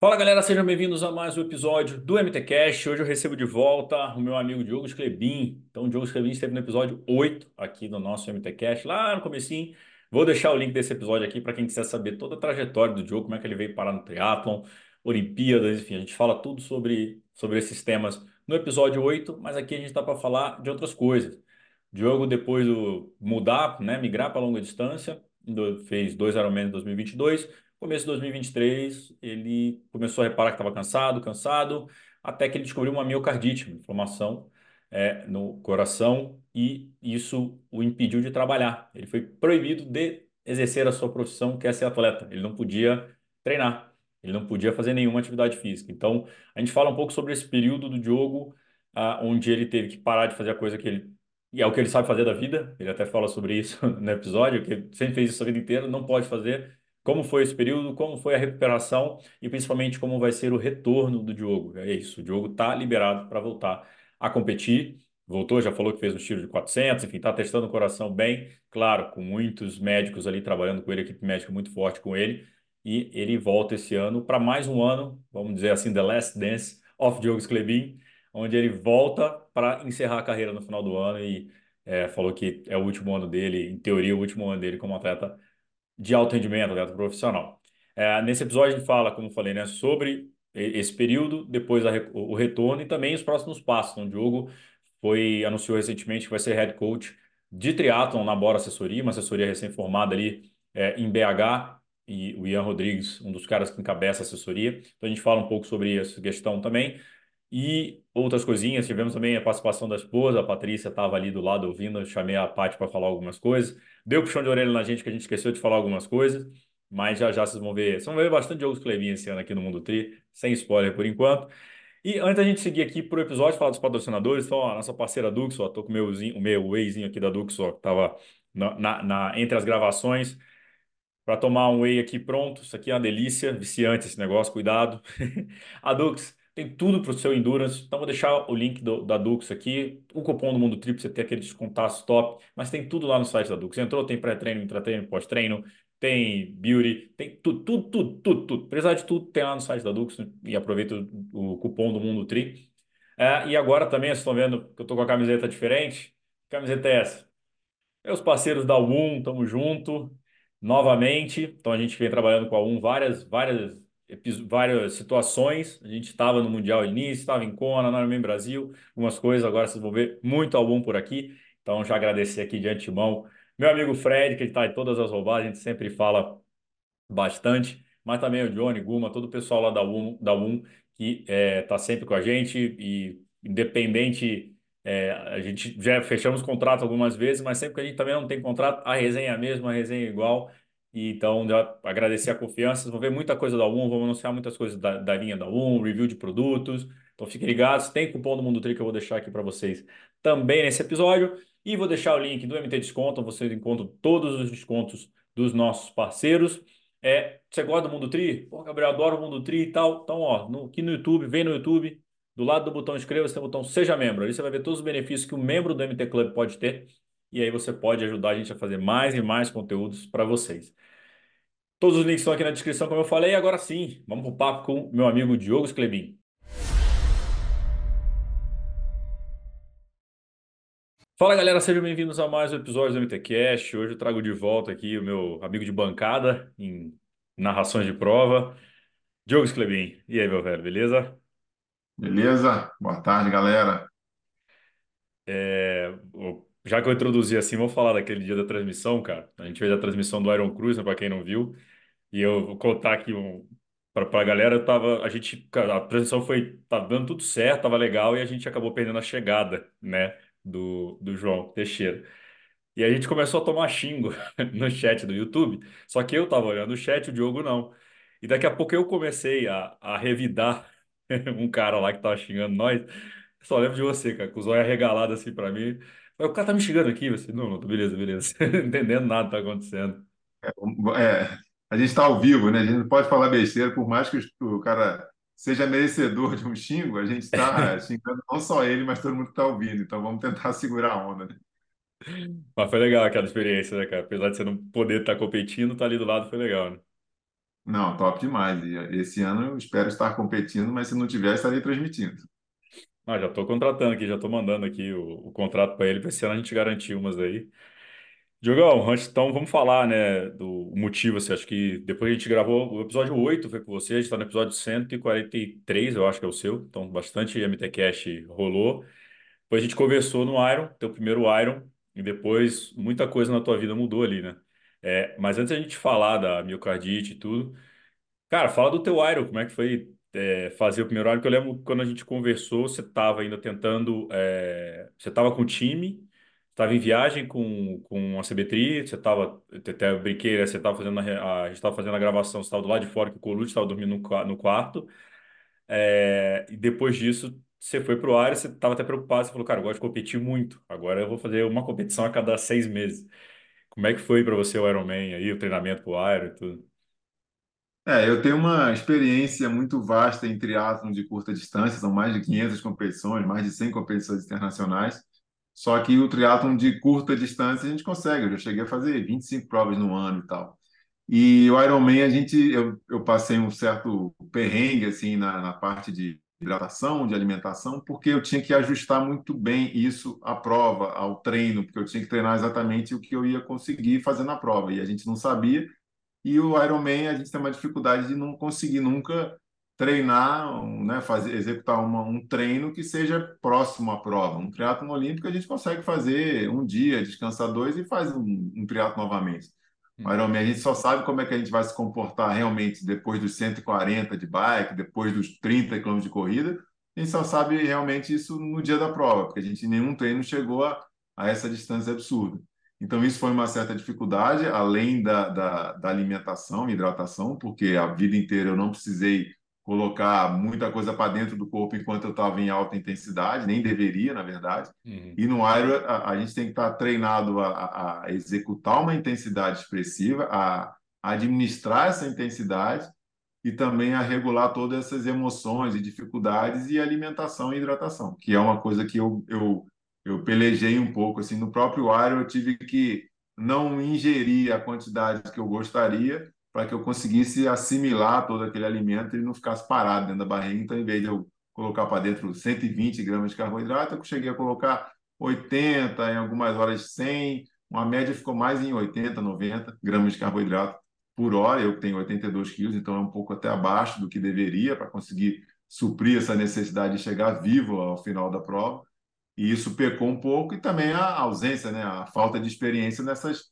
Fala galera, sejam bem-vindos a mais um episódio do MTCast. Hoje eu recebo de volta o meu amigo Diogo Sclebin. Então, o Diogo Sclebin esteve no episódio 8 aqui do nosso MTCast, lá no comecinho. Vou deixar o link desse episódio aqui para quem quiser saber toda a trajetória do Diogo, como é que ele veio parar no triatlon, Olimpíadas, enfim, a gente fala tudo sobre, sobre esses temas no episódio 8, mas aqui a gente está para falar de outras coisas. Diogo, depois do mudar, né, migrar para longa distância, fez dois Ironman em 2022, Começo de 2023, ele começou a reparar que estava cansado, cansado, até que ele descobriu uma miocardite, uma inflamação é, no coração, e isso o impediu de trabalhar. Ele foi proibido de exercer a sua profissão, que é ser atleta. Ele não podia treinar, ele não podia fazer nenhuma atividade física. Então, a gente fala um pouco sobre esse período do Diogo, ah, onde ele teve que parar de fazer a coisa que ele e é o que ele sabe fazer da vida, ele até fala sobre isso no episódio, que ele sempre fez isso a vida inteira, não pode fazer, como foi esse período, como foi a recuperação e principalmente como vai ser o retorno do Diogo. É isso, o Diogo está liberado para voltar a competir. Voltou, já falou que fez um tiro de 400, enfim, está testando o coração bem, claro, com muitos médicos ali trabalhando com ele, equipe médica muito forte com ele. E ele volta esse ano para mais um ano, vamos dizer assim, The Last Dance of Diogo Sclebin, onde ele volta para encerrar a carreira no final do ano e é, falou que é o último ano dele, em teoria, o último ano dele como atleta de alto rendimento, atleta profissional. É, nesse episódio a gente fala, como falei, né, sobre esse período, depois a, o retorno e também os próximos passos. Então, o Diogo foi, anunciou recentemente que vai ser head coach de triatlon na Bora Assessoria, uma assessoria recém-formada ali é, em BH, e o Ian Rodrigues, um dos caras que encabeça a assessoria. Então a gente fala um pouco sobre essa questão também. E outras coisinhas, tivemos também a participação da esposa, a Patrícia estava ali do lado ouvindo, eu chamei a Paty para falar algumas coisas. Deu puxão de orelha na gente que a gente esqueceu de falar algumas coisas, mas já já vocês vão ver. Vocês vão ver bastante jogos Clebinha esse ano aqui no Mundo Tri, sem spoiler por enquanto. E antes da gente seguir aqui para o episódio, falar dos patrocinadores, então a nossa parceira Dux, ó, tô com o meu, o meu wheyzinho aqui da Dux, ó, que tava na, na, na, entre as gravações, para tomar um whey aqui pronto. Isso aqui é uma delícia, viciante esse negócio, cuidado. a Dux tem tudo para o seu Endurance. Então, vou deixar o link do, da Dux aqui. O cupom do Mundo Trip, você tem aquele descontaço top. Mas tem tudo lá no site da Dux. Entrou, tem pré-treino, intra-treino, pós-treino. Tem beauty, tem tudo, tudo, tudo, tudo, tudo. De tudo, tem lá no site da Dux. Né? E aproveita o, o, cupom do Mundo Tri. É, e agora também, vocês estão vendo que eu estou com a camiseta diferente. Que camiseta é essa? Meus parceiros da UM, tamo junto. Novamente. Então, a gente vem trabalhando com a UM várias, várias várias situações. A gente estava no Mundial início, estava em Kona, no Ironman Brasil, algumas coisas. Agora vocês vão ver muito álbum por aqui. Então, já agradecer aqui de antemão meu amigo Fred, que está em todas as roubadas, a gente sempre fala bastante, mas também o Johnny, Guma, todo o pessoal lá da UM, da UM que está é, tá sempre com a gente e independente. É, a gente já fechamos contrato algumas vezes, mas sempre que a gente também não tem contrato, a resenha é a mesma, a resenha é igual. E, então, já agradecer a confiança. Vão ver muita coisa da UM, vamos anunciar muitas coisas da, da linha da UM, review de produtos. Então, fiquem ligados. Tem cupom do Mundo Tri que eu vou deixar aqui para vocês também nesse episódio. E vou deixar o link do MT Desconto, vocês encontram todos os descontos dos nossos parceiros. É, você gosta do Mundo Tri? Pô, Gabriel, adoro o Mundo Tri e tal. Então, ó, no, aqui no YouTube, vem no YouTube, do lado do botão inscreva-se tem o botão Seja Membro. Ali você vai ver todos os benefícios que o membro do MT Club pode ter. E aí você pode ajudar a gente a fazer mais e mais conteúdos para vocês. Todos os links estão aqui na descrição, como eu falei. Agora sim, vamos para o papo com meu amigo Diogo Sclebin. Fala galera, sejam bem-vindos a mais um episódio do MTCast. Hoje eu trago de volta aqui o meu amigo de bancada em narrações de prova, Diogo Sclebin. E aí, meu velho, beleza? Beleza? Boa tarde, galera. É, já que eu introduzi assim, vou falar daquele dia da transmissão, cara. A gente fez a transmissão do Iron Cruise, né, para quem não viu. E eu vou contar aqui um, para a galera, tava, a gente, a transmissão foi, tá dando tudo certo, tava legal e a gente acabou perdendo a chegada, né, do, do João Teixeira. E a gente começou a tomar xingo no chat do YouTube, só que eu tava olhando o chat, o Diogo não. E daqui a pouco eu comecei a, a revidar um cara lá que tava xingando nós. Só lembro de você, cara, com os olhos arregalados assim para mim. O cara tá me xingando aqui, você, não, não, beleza, beleza. Não entendendo nada que tá acontecendo. É, a gente está ao vivo, né? A gente não pode falar besteira, por mais que o cara seja merecedor de um xingo, a gente está xingando não só ele, mas todo mundo que está ouvindo. Então vamos tentar segurar a onda, né? Mas foi legal aquela experiência, né, cara? Apesar de você não poder estar tá competindo, tá ali do lado foi legal, né? Não, top demais. E esse ano eu espero estar competindo, mas se não tiver, estarei transmitindo. Ah, já estou contratando aqui, já estou mandando aqui o, o contrato para ele, para esse ano a gente garantir umas aí. Diogão, antes, então vamos falar, né, do motivo, assim, acho que depois a gente gravou o episódio 8, foi com você, a gente está no episódio 143, eu acho que é o seu, então bastante MTCast rolou. Depois a gente conversou no Iron, teu primeiro Iron, e depois muita coisa na tua vida mudou ali, né? É, mas antes a gente falar da miocardite e tudo, cara, fala do teu Iron, como é que foi é, fazer o primeiro Iron, que eu lembro quando a gente conversou, você estava ainda tentando, é, você estava com o time, estava em viagem com, com a CB3, você estava, até brinquei, né, você estava fazendo a, a gente estava fazendo a gravação, você estava do lado de fora, que o Colucci estava dormindo no, no quarto, é, e depois disso você foi para o ar, você estava até preocupado, você falou, cara, eu gosto de competir muito, agora eu vou fazer uma competição a cada seis meses. Como é que foi para você o Ironman aí, o treinamento para o Iron e tudo? É, eu tenho uma experiência muito vasta em triatlon de curta distância, são mais de 500 competições, mais de 100 competições internacionais. Só que o triatlon de curta distância a gente consegue. Eu já cheguei a fazer 25 provas no ano e tal. E o Ironman a gente eu, eu passei um certo perrengue assim na, na parte de hidratação, de alimentação, porque eu tinha que ajustar muito bem isso à prova, ao treino, porque eu tinha que treinar exatamente o que eu ia conseguir fazer na prova. E a gente não sabia. E o Ironman a gente tem uma dificuldade de não conseguir nunca treinar, né, fazer, executar uma, um treino que seja próximo à prova. Um triatlo olímpico a gente consegue fazer um dia, descansar dois e faz um, um triatlo novamente. O Ironman a gente só sabe como é que a gente vai se comportar realmente depois dos 140 de bike, depois dos 30 km de corrida. A gente só sabe realmente isso no dia da prova, porque a gente em nenhum treino chegou a, a essa distância absurda. Então, isso foi uma certa dificuldade, além da, da, da alimentação e hidratação, porque a vida inteira eu não precisei colocar muita coisa para dentro do corpo enquanto eu estava em alta intensidade, nem deveria, na verdade. Uhum. E no Iron, a, a, gente tem que estar tá treinado a, a, executar uma intensidade expressiva, a, administrar essa intensidade e também a regular todas essas emoções e dificuldades e alimentação e hidratação, que é uma coisa que eu, eu, eu pelejei um pouco. Assim, no próprio Iron, eu tive que não ingerir a quantidade que eu gostaria, para que eu conseguisse assimilar todo aquele alimento e não ficasse parado dentro da barriga. Então, em vez de eu colocar para dentro 120 gramas de carboidrato, eu cheguei a colocar 80, em algumas horas 100, uma média ficou mais em 80, 90 gramas de carboidrato por hora. Eu tenho 82 quilos, então é um pouco até abaixo do que deveria para conseguir suprir essa necessidade de chegar vivo ao final da prova. E isso pecou um pouco e também a ausência, né, a falta de experiência nessas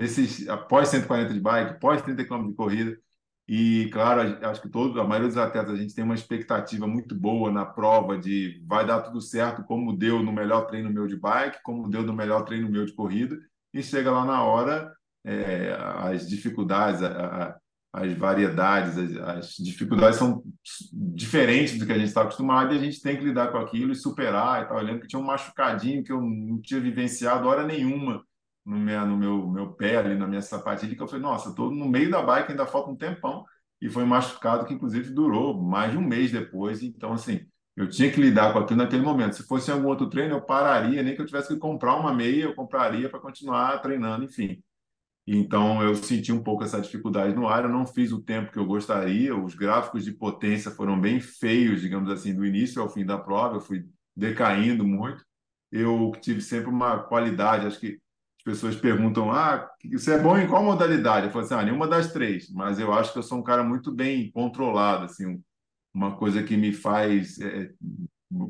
nesses após 140 de bike, após 30 km de corrida. E, claro, acho que todo, a maioria dos atletas, a gente tem uma expectativa muito boa na prova de vai dar tudo certo, como deu no melhor treino meu de bike, como deu no melhor treino meu de corrida. E chega lá na hora, é, as dificuldades, a, a, as variedades, as, as, dificuldades são diferentes do que a gente está acostumado e a gente tem que lidar com aquilo e superar. E tal. Eu lembro que tinha um machucadinho que eu não tinha vivenciado hora nenhuma no meu, no meu, meu pé, ali na minha sapatilha, que eu falei, nossa, estou no meio da bike, ainda falta um tempão. E foi machucado que, inclusive, durou mais de um mês depois. Então, assim, eu tinha que lidar com aquilo naquele momento. Se fosse em algum outro treino, eu pararia, nem que eu tivesse que comprar uma meia, eu compraria para continuar treinando, enfim. Então, eu senti um pouco essa dificuldade no ar. Eu não fiz o tempo que eu gostaria. Os gráficos de potência foram bem feios, digamos assim, do início ao fim da prova. Eu fui decaindo muito. Eu tive sempre uma qualidade, acho que pessoas perguntam: ah, você é bom em qual modalidade? Eu falo assim: ah, nenhuma das três, mas eu acho que eu sou um cara muito bem controlado, assim, uma coisa que me faz é,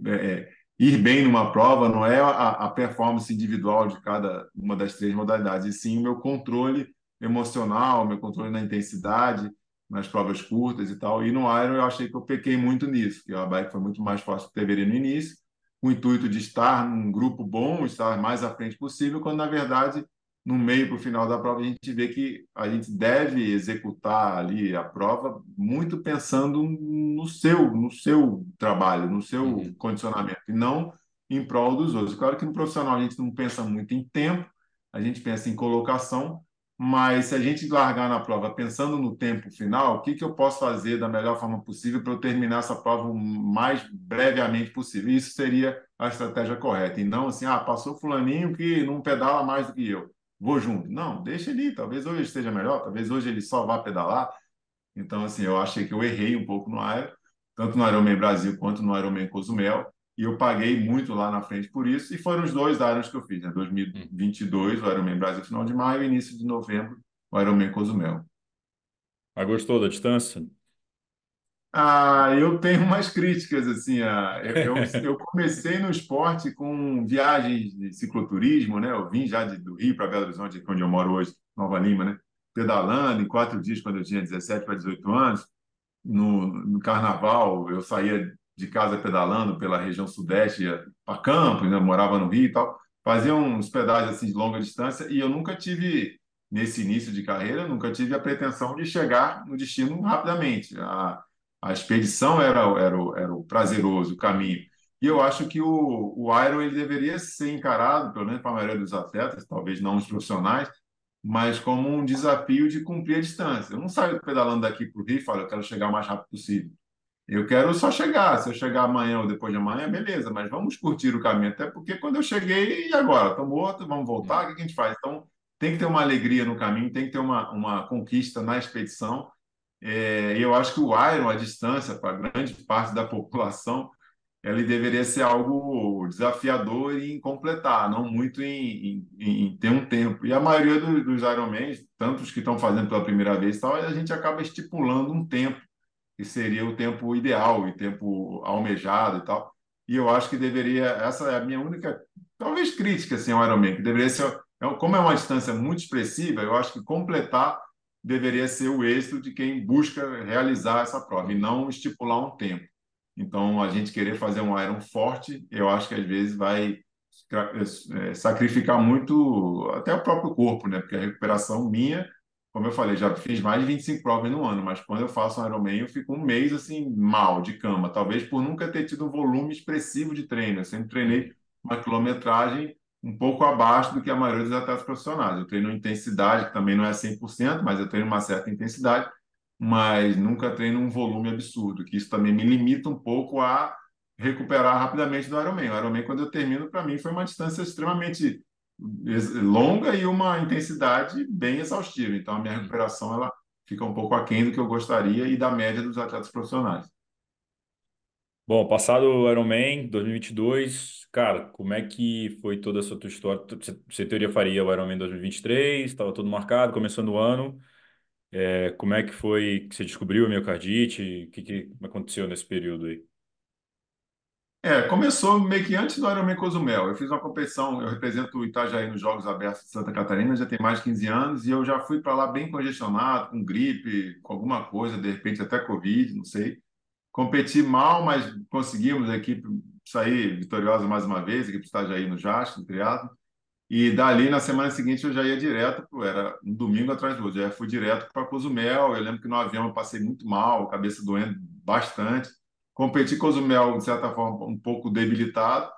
é, é, ir bem numa prova não é a, a, performance individual de cada uma das três modalidades, e sim o meu controle emocional, meu controle na intensidade, nas provas curtas e tal. E no Iron eu achei que eu pequei muito nisso, que a bike foi muito mais fácil que deveria no início com o intuito de estar num grupo bom, estar mais à frente possível, quando na verdade no meio para o final da prova a gente vê que a gente deve executar ali a prova muito pensando no seu no seu trabalho, no seu uhum. condicionamento e não em prol dos outros. Claro que no profissional a gente não pensa muito em tempo, a gente pensa em colocação, mas se a gente largar na prova pensando no tempo final, o que, que eu posso fazer da melhor forma possível para eu terminar essa prova o mais brevemente possível? Isso seria a estratégia correta. E não assim, ah, passou fulaninho que não pedala mais do que eu. Vou junto. Não, deixa ele. Talvez hoje esteja melhor, talvez hoje ele só vá pedalar. Então, assim, eu achei que eu errei um pouco no Iron, tanto no Ironman Brasil quanto no Ironman Cozumel, e eu paguei muito lá na frente por isso, e foram os dois Irons que eu fiz, né? 2022, o Ironman Brasil final de maio, início de novembro, o Ironman Cozumel. Mas gostou da distância? Ah, eu tenho umas críticas, assim, ah, eu, eu, comecei no esporte com viagens de cicloturismo, né? Eu vim já de, do Rio para Belo Horizonte, onde eu moro hoje, Nova Lima, né? Pedalando em quatro dias quando eu tinha 17 para 18 anos. No, no carnaval, eu saía de casa pedalando pela região sudeste, para Campos, né? morava no Rio e tal. Fazia uns pedais assim de longa distância e eu nunca tive, nesse início de carreira, nunca tive a pretensão de chegar no destino rapidamente. A, a expedição era, era, era o prazeroso, caminho. E eu acho que o, o Iron ele deveria ser encarado, pelo menos para a maioria dos atletas, talvez não os profissionais, mas como um desafio de cumprir a distância. Eu não saio pedalando daqui para o Rio e falo, eu quero chegar o mais rápido possível. Eu quero só chegar. Se eu chegar amanhã ou depois de amanhã, beleza, mas vamos curtir o caminho. Até porque quando eu cheguei, e agora? Estou morto, vamos voltar, o que a gente faz? Então, tem que ter uma alegria no caminho, tem que ter uma, uma conquista na expedição é, eu acho que o Iron, a distância para grande parte da população, ele deveria ser algo desafiador em completar, não muito em, em, em ter um tempo. E a maioria dos, dos Ironmans, tanto os que estão fazendo pela primeira vez, tal, a gente acaba estipulando um tempo, que seria o tempo ideal, o tempo almejado e tal. E eu acho que deveria, essa é a minha única, talvez crítica assim, ao Ironman, que deveria ser, é, como é uma distância muito expressiva, eu acho que completar deveria ser o êxito de quem busca realizar essa prova e não estipular um tempo. Então, a gente querer fazer um Iron forte, eu acho que às vezes vai é, sacrificar muito até o próprio corpo, né? Porque a recuperação minha, como eu falei, já fiz mais de 25 provas no ano, mas quando eu faço um Ironman, eu fico um mês assim mal de cama, talvez por nunca ter tido um volume expressivo de treino. Eu sempre treinei uma quilometragem um pouco abaixo do que a maioria dos atletas profissionais. Eu treino intensidade, que também não é 100%, mas eu treino uma certa intensidade, mas nunca treino um volume absurdo, que isso também me limita um pouco a recuperar rapidamente do Ironman. O Ironman, quando eu termino, para mim foi uma distância extremamente longa e uma intensidade bem exaustiva. Então, a minha recuperação ela fica um pouco aquém do que eu gostaria e da média dos atletas profissionais. Bom, passado o Ironman 2022, cara, como é que foi toda essa tua história? Você, teoria faria o Ironman 2023, estava tudo marcado, começando o ano. É, como é que foi que você descobriu a miocardite? O que, que aconteceu nesse período aí? É, começou meio que antes do Ironman Cozumel. Eu fiz uma competição, eu represento o Itajaí nos Jogos Abertos de Santa Catarina, já tem mais de 15 anos, e eu já fui para lá bem congestionado, com gripe, com alguma coisa, de repente até Covid, não sei competi mal, mas conseguimos a equipe sair vitoriosa mais uma vez, a equipe está já aí no JASC, no triatlo. E dali, na semana seguinte, eu já ia direto, era um domingo atrás do outro, já fui direto para Cozumel. Eu lembro que no avião eu passei muito mal, cabeça doendo bastante. Competi Cozumel, de certa forma, um pouco debilitado.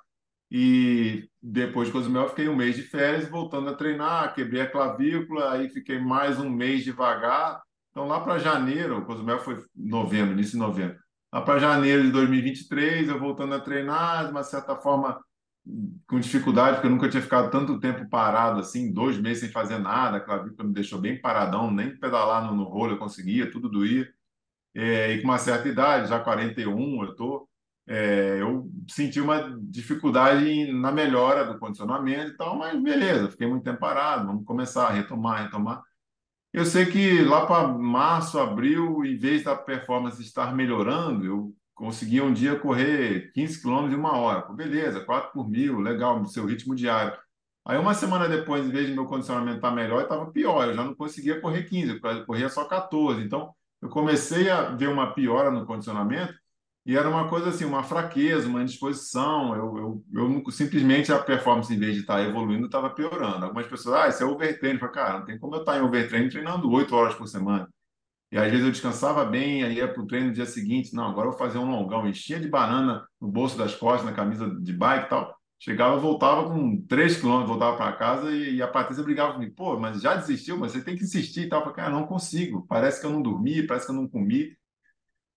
E depois de Cozumel, fiquei um mês de férias, voltando a treinar, quebrei a clavícula, aí fiquei mais um mês devagar. Então, lá para janeiro, Cozumel foi novembro, início de novembro para janeiro de 2023, eu voltando a treinar, de uma certa forma com dificuldade, porque eu nunca tinha ficado tanto tempo parado assim, dois meses sem fazer nada, a clavícula me deixou bem paradão, nem pedalar no, no rolo eu conseguia, tudo doía. É, e com uma certa idade, já 41, eu tô, é, eu senti uma dificuldade na melhora do condicionamento e tal, mas beleza, fiquei muito tempo parado, vamos começar a retomar, retomar. Eu sei que lá para março, abril, em vez da performance estar melhorando, eu conseguia um dia correr 15 quilômetros em uma hora. Pô, beleza, 4 por mil, legal, no seu ritmo diário. Aí uma semana depois, em vez de meu condicionamento estar melhor, estava pior. Eu já não conseguia correr 15, eu corria só 14. Então, eu comecei a ver uma piora no condicionamento e era uma coisa assim, uma fraqueza, uma indisposição. Eu, eu, eu simplesmente a performance, em vez de estar evoluindo, estava piorando. Algumas pessoas, ah, isso é overtraining. Eu falei, cara, não tem como eu estar em overtraining treinando oito horas por semana. E às vezes eu descansava bem, aí ia para o treino no dia seguinte. Não, agora eu vou fazer um longão. Enchia de banana no bolso das costas, na camisa de bike e tal. Chegava, voltava com 3 quilômetros, voltava para casa e, e, a Patrícia brigava comigo. Pô, mas já desistiu? Mas você tem que insistir e tal. Eu falei, cara, não consigo. Parece que eu não dormi, parece que eu não comi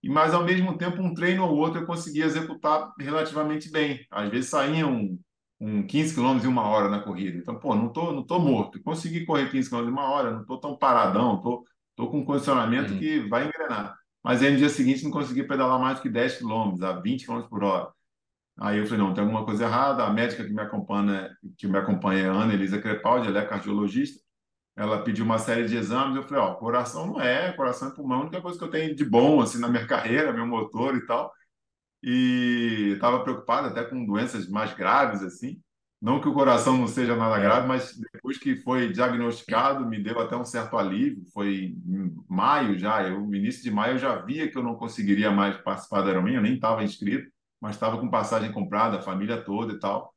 e mas ao mesmo tempo um treino ou outro eu conseguia executar relativamente bem. Às vezes saía um, um 15 km em uma hora na corrida. Então, pô, não tô, não tô morto. Consegui correr 15 km em uma hora, não tô tão paradão, tô, Estou com um condicionamento Uhum. que vai engrenar. Mas aí no dia seguinte não consegui pedalar mais do que 10 quilômetros, a 20 quilômetros por hora. Aí eu falei, não, tem alguma coisa errada. A médica que me acompanha, que me acompanha é a Ana Elisa Crepaldi, ela é cardiologista. Ela pediu uma série de exames. Eu falei, ó, coração não é, coração e pulmão, é a única coisa que eu tenho de bom assim na minha carreira, meu motor e tal. E estava preocupado até com doenças mais graves assim. Não que o coração não seja nada É. grave, mas depois que foi diagnosticado, me deu até um certo alívio. Foi em maio já, eu, no início de maio eu já via que eu não conseguiria mais participar da Ironman, eu nem estava inscrito, mas estava com passagem comprada, a família toda e tal.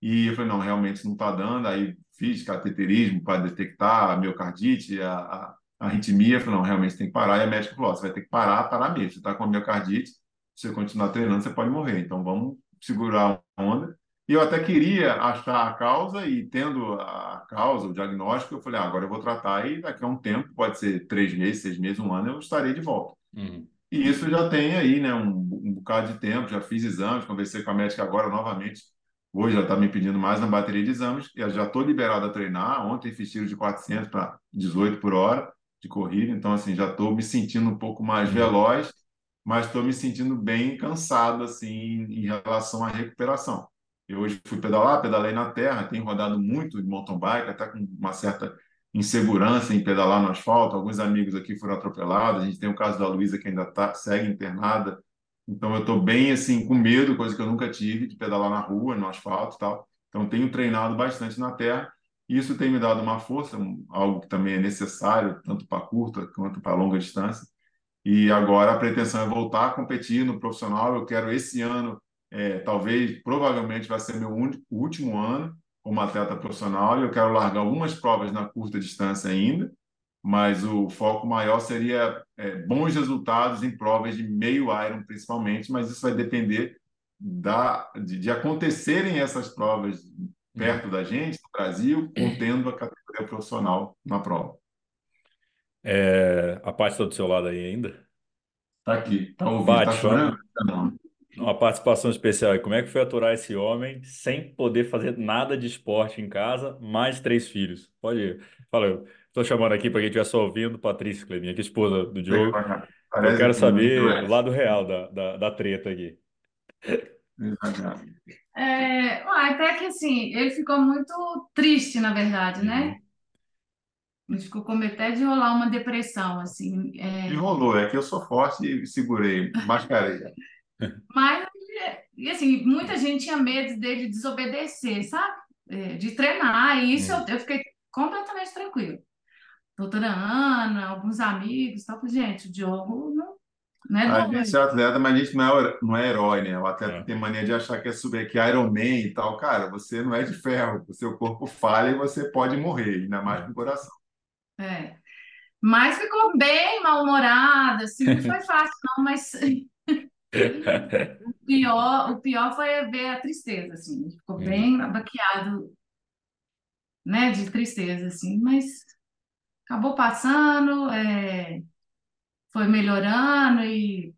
E eu falei, não, realmente não está dando. Aí fiz cateterismo para detectar a miocardite, a, a, a arritmia. Eu falei, não, realmente tem que parar. E a médica falou, você vai ter que parar, parar mesmo. Você está com a miocardite, se você continuar treinando, você pode morrer. Então vamos segurar a onda. E eu até queria achar a causa e tendo a causa, o diagnóstico, eu falei, ah, agora eu vou tratar e daqui a um tempo, pode ser três meses, seis meses, um ano, eu estarei de volta. Uhum. E isso já tem aí, né, um, um bocado de tempo, já fiz exames, conversei com a médica agora novamente, hoje ela está me pedindo mais na bateria de exames, eu já estou liberado a treinar, ontem fiz tiro de 400 para 18 por hora de corrida, então assim, já estou me sentindo um pouco mais Uhum. veloz, mas estou me sentindo bem cansado, assim, em relação à recuperação. Eu hoje fui pedalar, pedalei na terra, tenho rodado muito de mountain bike, até com uma certa insegurança em pedalar no asfalto. Alguns amigos aqui foram atropelados. A gente tem o caso da Luísa que ainda tá, segue internada. Então eu estou bem assim com medo, coisa que eu nunca tive, de pedalar na rua, no asfalto tal. Então tenho treinado bastante na terra. E isso tem me dado uma força, algo que também é necessário, tanto para curta quanto para longa distância. E agora a pretensão é voltar a competir no profissional. Eu quero esse ano é, talvez, provavelmente vai ser meu único, último ano como atleta profissional e eu quero largar algumas provas na curta distância ainda, mas o foco maior seria é, bons resultados em provas de meio Iron principalmente, mas isso vai depender da, de, de acontecerem essas provas perto da gente, no Brasil, contendo a categoria profissional na prova. É, a parte está do seu lado aí ainda? Tá aqui, tá ouvindo, Bate, tá chorando? Não. Uma participação especial. E como é que foi aturar esse homem sem poder fazer nada de esporte em casa, mais três filhos? Pode ir. Fala, estou chamando aqui para quem estiver só ouvindo, Patrícia Cleminha, que é esposa do Diogo. Eu quero que saber o lado real da, da, da treta aqui. É, até que assim, ele ficou muito triste, na verdade, né? Ele ficou com medo até de rolar uma depressão, assim. é. E rolou, é que eu sou forte e segurei, mascarei. Mas, e assim, muita gente tinha medo dele desobedecer, sabe? É, de treinar, e isso Hum. eu, eu fiquei completamente tranquilo. Doutora Ana, alguns amigos, tal, falei, gente, o Diogo não, não é A gente é atleta, mas a gente não é, não é herói, né? O atleta É. tem mania de achar que é super, que é Iron Man e tal. Cara, você não é de ferro, o seu corpo falha e você pode morrer, ainda mais É. com o coração. É. Mas ficou bem mal-humorado, assim, não foi fácil, não, mas o pior, o pior foi ver a tristeza, assim, ficou Uhum. bem abaqueado, né, de tristeza, assim, mas acabou passando, é, foi melhorando e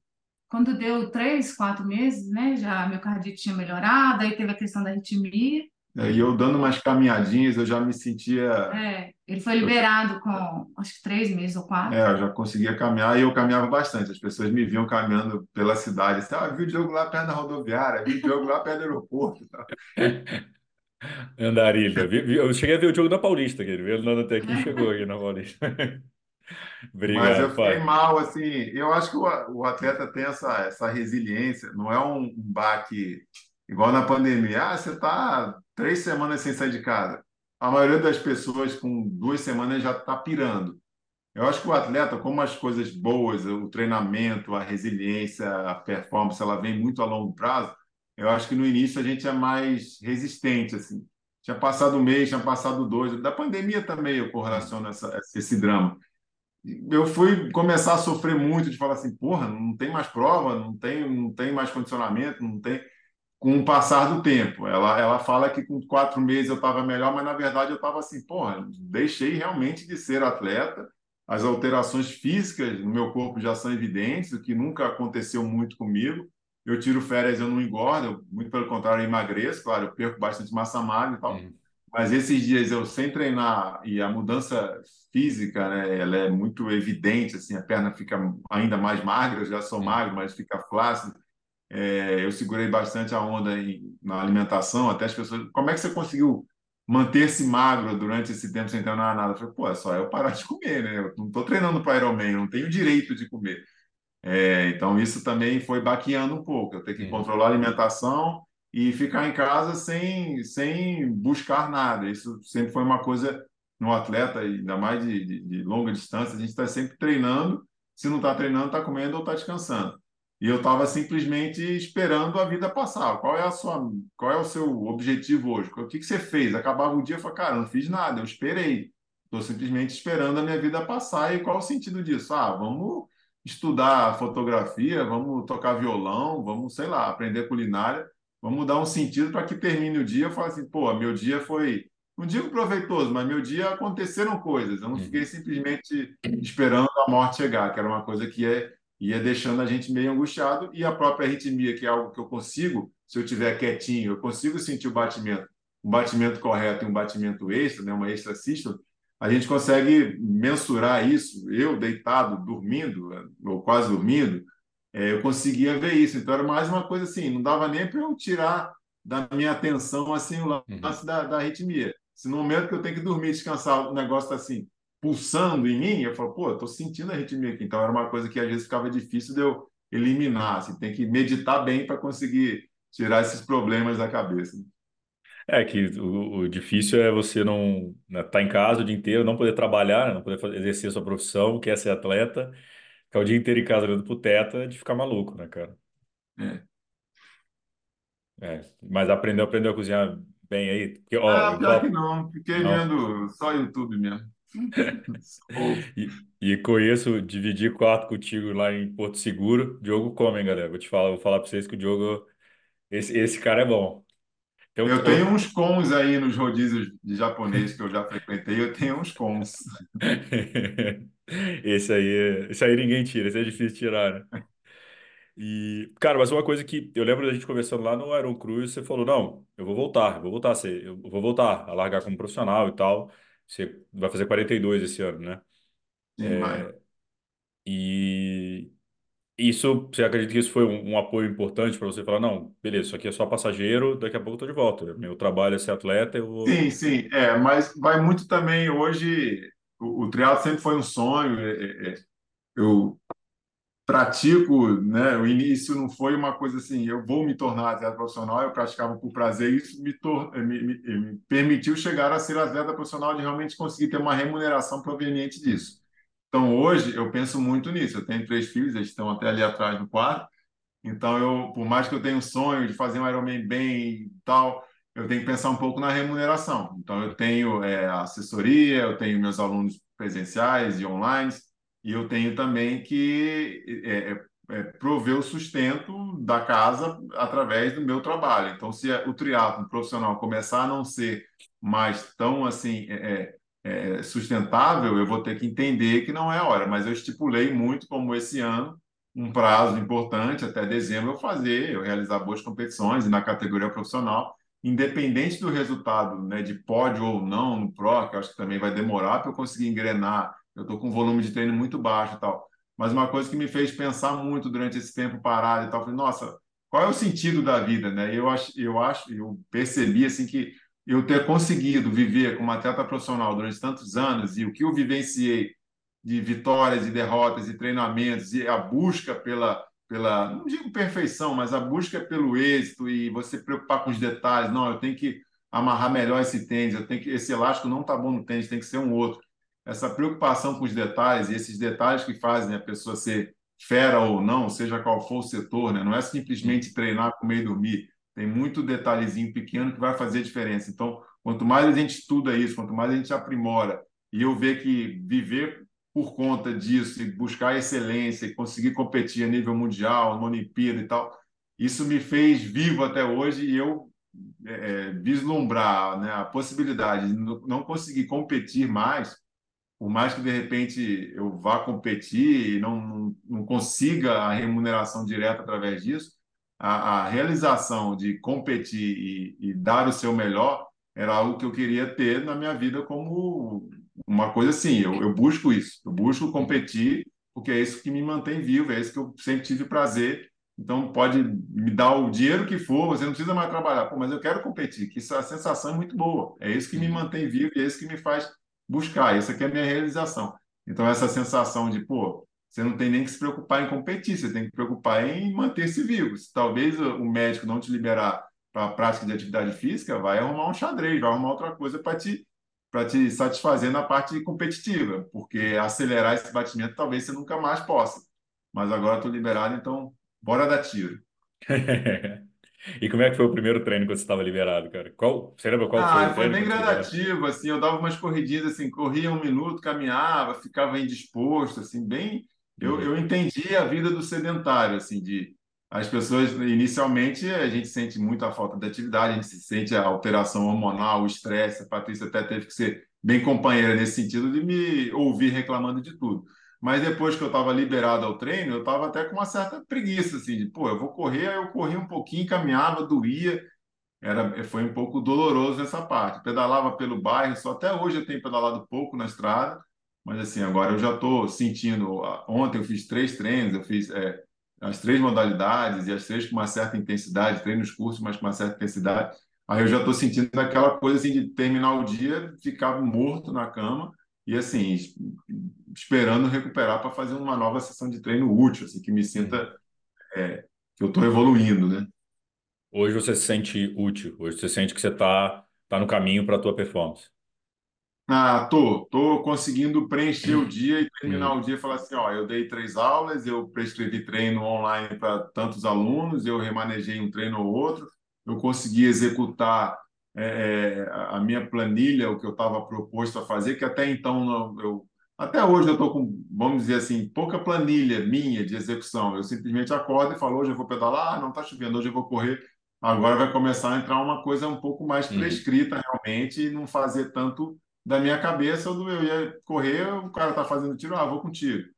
quando deu três, quatro meses, né, já a miocardite tinha melhorado, aí teve a questão da arritmia, E eu dando umas caminhadinhas, eu já me sentia. é, ele foi liberado com, acho que três meses ou quatro. É, eu já conseguia caminhar e eu caminhava bastante. As pessoas me viam caminhando pela cidade. Assim, ah, vi o Diogo lá perto da rodoviária, vi o Diogo lá perto do aeroporto. Andarilha. Vi- vi- Eu cheguei a ver o jogo da Paulista, que ele andando até aqui e chegou aqui na Paulista. Mas eu Obrigado, fiquei pai. mal, assim. Eu acho que o, o atleta tem essa, essa resiliência, não é um, um baque igual na pandemia. Ah, você está três semanas sem sair de casa. A maioria das pessoas com duas semanas já está pirando. Eu acho que o atleta, como as coisas boas, o treinamento, a resiliência, a performance, ela vem muito a longo prazo. Eu acho que no início a gente é mais resistente, assim. Tinha passado um mês, tinha passado dois. Da pandemia também eu correlaciono essa, esse drama eu fui começar a sofrer muito de falar assim, porra, não tem mais prova, não tem, não tem mais condicionamento, não tem. Com o passar do tempo, ela, ela fala que com quatro meses eu estava melhor, mas na verdade eu estava assim, porra, deixei realmente de ser atleta. As alterações físicas no meu corpo já são evidentes, o que nunca aconteceu muito comigo. Eu tiro férias, eu não engordo, muito pelo contrário, eu emagreço, claro, eu perco bastante massa magra e tal. Uhum. mas esses dias eu sem treinar e a mudança física, né, ela é muito evidente, assim, a perna fica ainda mais magra, eu já sou magro, mas fica flácido. É, eu segurei bastante a onda em, na alimentação, até as pessoas. Como é que você conseguiu manter-se magro durante esse tempo sem treinar nada? Eu falei, pô, é só eu parar de comer, né? Eu não estou treinando para Ironman, eu não tenho direito de comer. É, então, isso também foi baqueando um pouco. Eu tenho que controlar a alimentação e ficar em casa sem, sem buscar nada. Isso sempre foi uma coisa no atleta, ainda mais de, de, de longa distância, a gente está sempre treinando. Se não está treinando, está comendo ou está descansando. E eu estava simplesmente esperando a vida passar. Qual é a sua, qual é o seu objetivo hoje? O que, que você fez? Acabava o dia e falei, cara, não fiz nada, eu esperei. Estou simplesmente esperando a minha vida passar. E qual o sentido disso? Ah, vamos estudar fotografia, vamos tocar violão, vamos, sei lá, aprender culinária, vamos dar um sentido para que termine o dia. Eu falo assim, pô, meu dia foi, não digo proveitoso, mas meu dia aconteceram coisas. Eu não fiquei uhum. simplesmente esperando a morte chegar, que era uma coisa que é ia deixando a gente meio angustiado e a própria arritmia, que é algo que eu consigo, se eu estiver quietinho, eu consigo sentir o batimento, um batimento correto e um batimento extra, né, uma extra sístole, a gente consegue mensurar isso. Eu, deitado, dormindo, ou quase dormindo, é, eu conseguia ver isso. Então, era mais uma coisa assim, não dava nem para eu tirar da minha atenção assim, o lance uhum. da, da arritmia. Se no momento que eu tenho que dormir, descansar, o negócio está assim, pulsando em mim, eu falo, pô, tô sentindo a arritmia aqui. Então era uma coisa que às vezes ficava difícil de eu eliminar. Assim, tem que meditar bem para conseguir tirar esses problemas da cabeça. É que o, o difícil é você não estar né, tá em casa o dia inteiro, não poder trabalhar, né, não poder exercer a sua profissão, que é ser atleta, ficar o dia inteiro em casa olhando pro teto, é de ficar maluco, né, cara? É. É, mas aprendeu, aprendeu a cozinhar bem aí? Porque, ó, ah, pior que não, fiquei não. vendo só YouTube mesmo. e, e conheço, dividi quarto contigo lá em Porto Seguro. Diogo come, galera. Vou te falar, vou falar para vocês que o Diogo, esse, esse cara é bom. Então, eu tenho uns cons aí nos rodízios de japonês que eu já frequentei, eu tenho uns cons. esse aí, esse aí ninguém tira, esse é difícil tirar, né? E, cara, mas uma coisa que eu lembro da gente conversando lá no Iron Cruise, você falou, não, eu vou voltar, eu vou voltar eu vou voltar a largar como profissional e tal. Você vai fazer 42 esse ano, né? Sim, é, e isso, você acredita que isso foi um, um apoio importante para você falar, não, beleza, isso aqui é só passageiro, daqui a pouco eu tô de volta. Meu trabalho é ser atleta, eu vou... Sim, sim, é, mas vai muito também hoje, o, o triatlo sempre foi um sonho, é, é, é eu pratico, né? O início não foi uma coisa assim, eu vou me tornar atleta profissional, eu praticava por prazer, e isso me, tor me, me, me, permitiu chegar a ser atleta profissional de realmente conseguir ter uma remuneração proveniente disso. Então, hoje, eu penso muito nisso. Eu tenho três filhos, eles estão até ali atrás no quarto. Então, eu, por mais que eu tenha um sonho de fazer um Ironman bem e tal, eu tenho que pensar um pouco na remuneração. Então, eu tenho é, assessoria, eu tenho meus alunos presenciais e online, e eu tenho também que é, é, é, prover o sustento da casa através do meu trabalho. Então, se o triatlo profissional começar a não ser mais tão assim é, sustentável, eu vou ter que entender que não é a hora. Mas eu estipulei muito, como esse ano, um prazo importante, até dezembro, eu fazer, eu realizar boas competições na categoria profissional, independente do resultado né, de pódio ou não no Pro, que eu acho que também vai demorar para eu conseguir engrenar eu estou com um volume de treino muito baixo e tal. Mas uma coisa que me fez pensar muito durante esse tempo parado e tal, foi, nossa, qual é o sentido da vida, né? Eu acho, eu acho, eu percebi assim que eu ter conseguido viver como atleta profissional durante tantos anos e o que eu vivenciei de vitórias e derrotas e treinamentos e a busca pela pela não digo perfeição, mas a busca pelo êxito e você preocupar com os detalhes, não, eu tenho que amarrar melhor esse tênis, eu tenho que esse elástico não está bom no tênis, tem que ser um outro essa preocupação com os detalhes e esses detalhes que fazem a pessoa ser fera ou não, seja qual for o setor, né? não é simplesmente treinar, comer e dormir. Tem muito detalhezinho pequeno que vai fazer diferença. Então, quanto mais a gente estuda isso, quanto mais a gente aprimora, e eu ver que viver por conta disso e buscar excelência e conseguir competir a nível mundial, na Olimpíada e tal, isso me fez vivo até hoje e eu é, é vislumbrar né, a possibilidade de não conseguir competir mais por mais que de repente eu vá competir e não, não, não consiga a remuneração direta através disso, a, a realização de competir e, e, dar o seu melhor era algo que eu queria ter na minha vida como uma coisa assim. Eu, eu busco isso, eu busco competir, porque é isso que me mantém vivo, é isso que eu sempre tive prazer. Então, pode me dar o dinheiro que for, você não precisa mais trabalhar. Pô, mas eu quero competir, que isso, a sensação é muito boa. É isso que me mantém vivo e é isso que me faz buscar. Isso aqui é a minha realização. Então, essa sensação de, pô, você não tem nem que se preocupar em competir, você tem que se preocupar em manter-se vivo. Se talvez o médico não te liberar para a prática de atividade física, vai arrumar um xadrez, vai arrumar outra coisa para te, te satisfazer na parte competitiva, porque acelerar esse batimento talvez você nunca mais possa. Mas agora estou liberado, então bora dar tiro. E como é que foi o primeiro treino quando você estava liberado, cara? Qual, você lembra qual foi Ah, o foi treino bem quando você liberado? gradativo, assim, eu dava umas corridinhas, assim, corria um minuto, caminhava, ficava indisposto, assim, bem... Eu, eu entendi a vida do sedentário, assim, de... As pessoas, inicialmente, a gente sente muito a falta de atividade, a gente se sente a alteração hormonal, o estresse, a Patrícia até teve que ser bem companheira nesse sentido de me ouvir reclamando de tudo. Mas depois que eu estava liberado ao treino, eu estava até com uma certa preguiça, assim, de, pô, eu vou correr, aí eu corria um pouquinho, caminhava, doía, era, foi um pouco doloroso essa parte. Pedalava pelo bairro, só até hoje eu tenho pedalado pouco na estrada, mas assim, agora eu já estou sentindo. Ontem eu fiz três treinos, eu fiz é, as três modalidades e as três com uma certa intensidade, treinos curtos, mas com uma certa intensidade. Aí eu já estou sentindo aquela coisa assim de terminar o dia, ficar morto na cama e assim, es- esperando recuperar para fazer uma nova sessão de treino útil, assim, que me sinta é, que eu estou evoluindo, né? Hoje você se sente útil, hoje você sente que você está tá no caminho para a tua performance. Ah, tô, tô conseguindo preencher o dia e terminar o Uhum. dia e falar assim, ó, eu dei três aulas, eu prescrevi treino online para tantos alunos, eu remanejei um treino ou outro, eu consegui executar é, é, a minha planilha, o que eu estava proposto a fazer, que até então não, eu, até hoje eu estou com, vamos dizer assim, pouca planilha minha de execução. Eu simplesmente acordo e falo, hoje eu vou pedalar, ah, não está chovendo, hoje eu vou correr. Agora vai começar a entrar uma coisa um pouco mais Uhum. prescrita realmente e não fazer tanto da minha cabeça, do eu ia correr, o cara tá fazendo tiro, ah, vou contigo.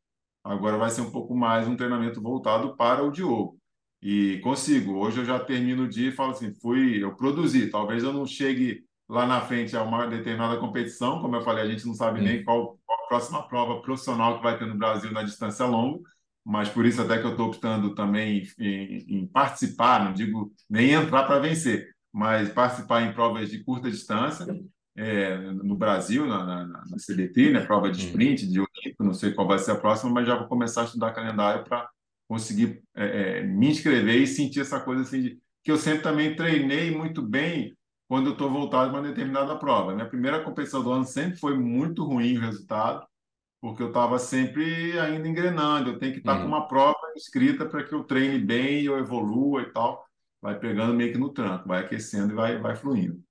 Agora vai ser um pouco mais um treinamento voltado para o Diogo. E consigo. Hoje eu já termino o dia e falo assim, fui, eu produzi. Talvez eu não chegue lá na frente a uma determinada competição, como eu falei, a gente não sabe nem Uhum. qual, qual a próxima prova profissional que vai ter no Brasil na distância longa, mas por isso até que eu estou optando também em, em participar, não digo nem entrar para vencer, mas participar em provas de curta distância é, no Brasil, na, na, na CBT, né, prova de sprint, de Olímpico, não sei qual vai ser a próxima, mas já vou começar a estudar calendário para conseguir é, é, me inscrever e sentir essa coisa assim de, que eu sempre também treinei muito bem quando eu estou voltado para uma determinada prova. Minha primeira competição do ano sempre foi muito ruim o resultado, porque eu estava sempre ainda engrenando. Eu tenho que estar com Uhum. uma prova escrita para que eu treine bem, eu evolua e tal. Vai pegando meio que no tranco, vai aquecendo e vai, vai fluindo.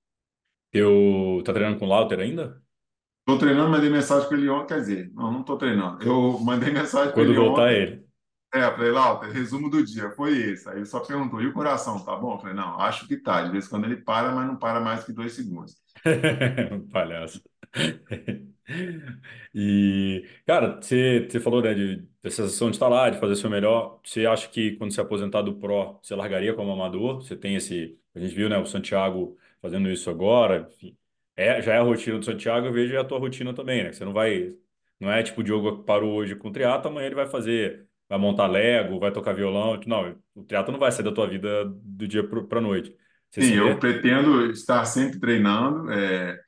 Eu tá treinando com o Lauter ainda? Estou treinando, mandei mensagem para ele ontem, quer dizer, não, não estou treinando. Eu mandei mensagem para Quando ele voltar ontem, ele. é, eu falei, Lauta, resumo do dia, foi esse. Aí ele só perguntou, e o coração, tá bom? Eu falei, não, acho que tá. De vez em quando ele para, mas não para mais que dois segundos. Palhaço. E, cara, você, você falou, né, de, dessa sensação de estar lá, de fazer o seu melhor. Você acha que quando se aposentar do Pro, você largaria como amador? Você tem esse. A gente viu, né, o Santiago fazendo isso agora. Enfim, é, já é a rotina do Santiago, eu vejo é a tua rotina também, né? que Você não vai. Não é tipo o Diogo parou hoje com o triatlo, amanhã ele vai fazer. Vai montar Lego, vai tocar violão. Não, o triatlo não vai sair da tua vida do dia para noite. Você Sim, eu vê. pretendo estar sempre treinando. é,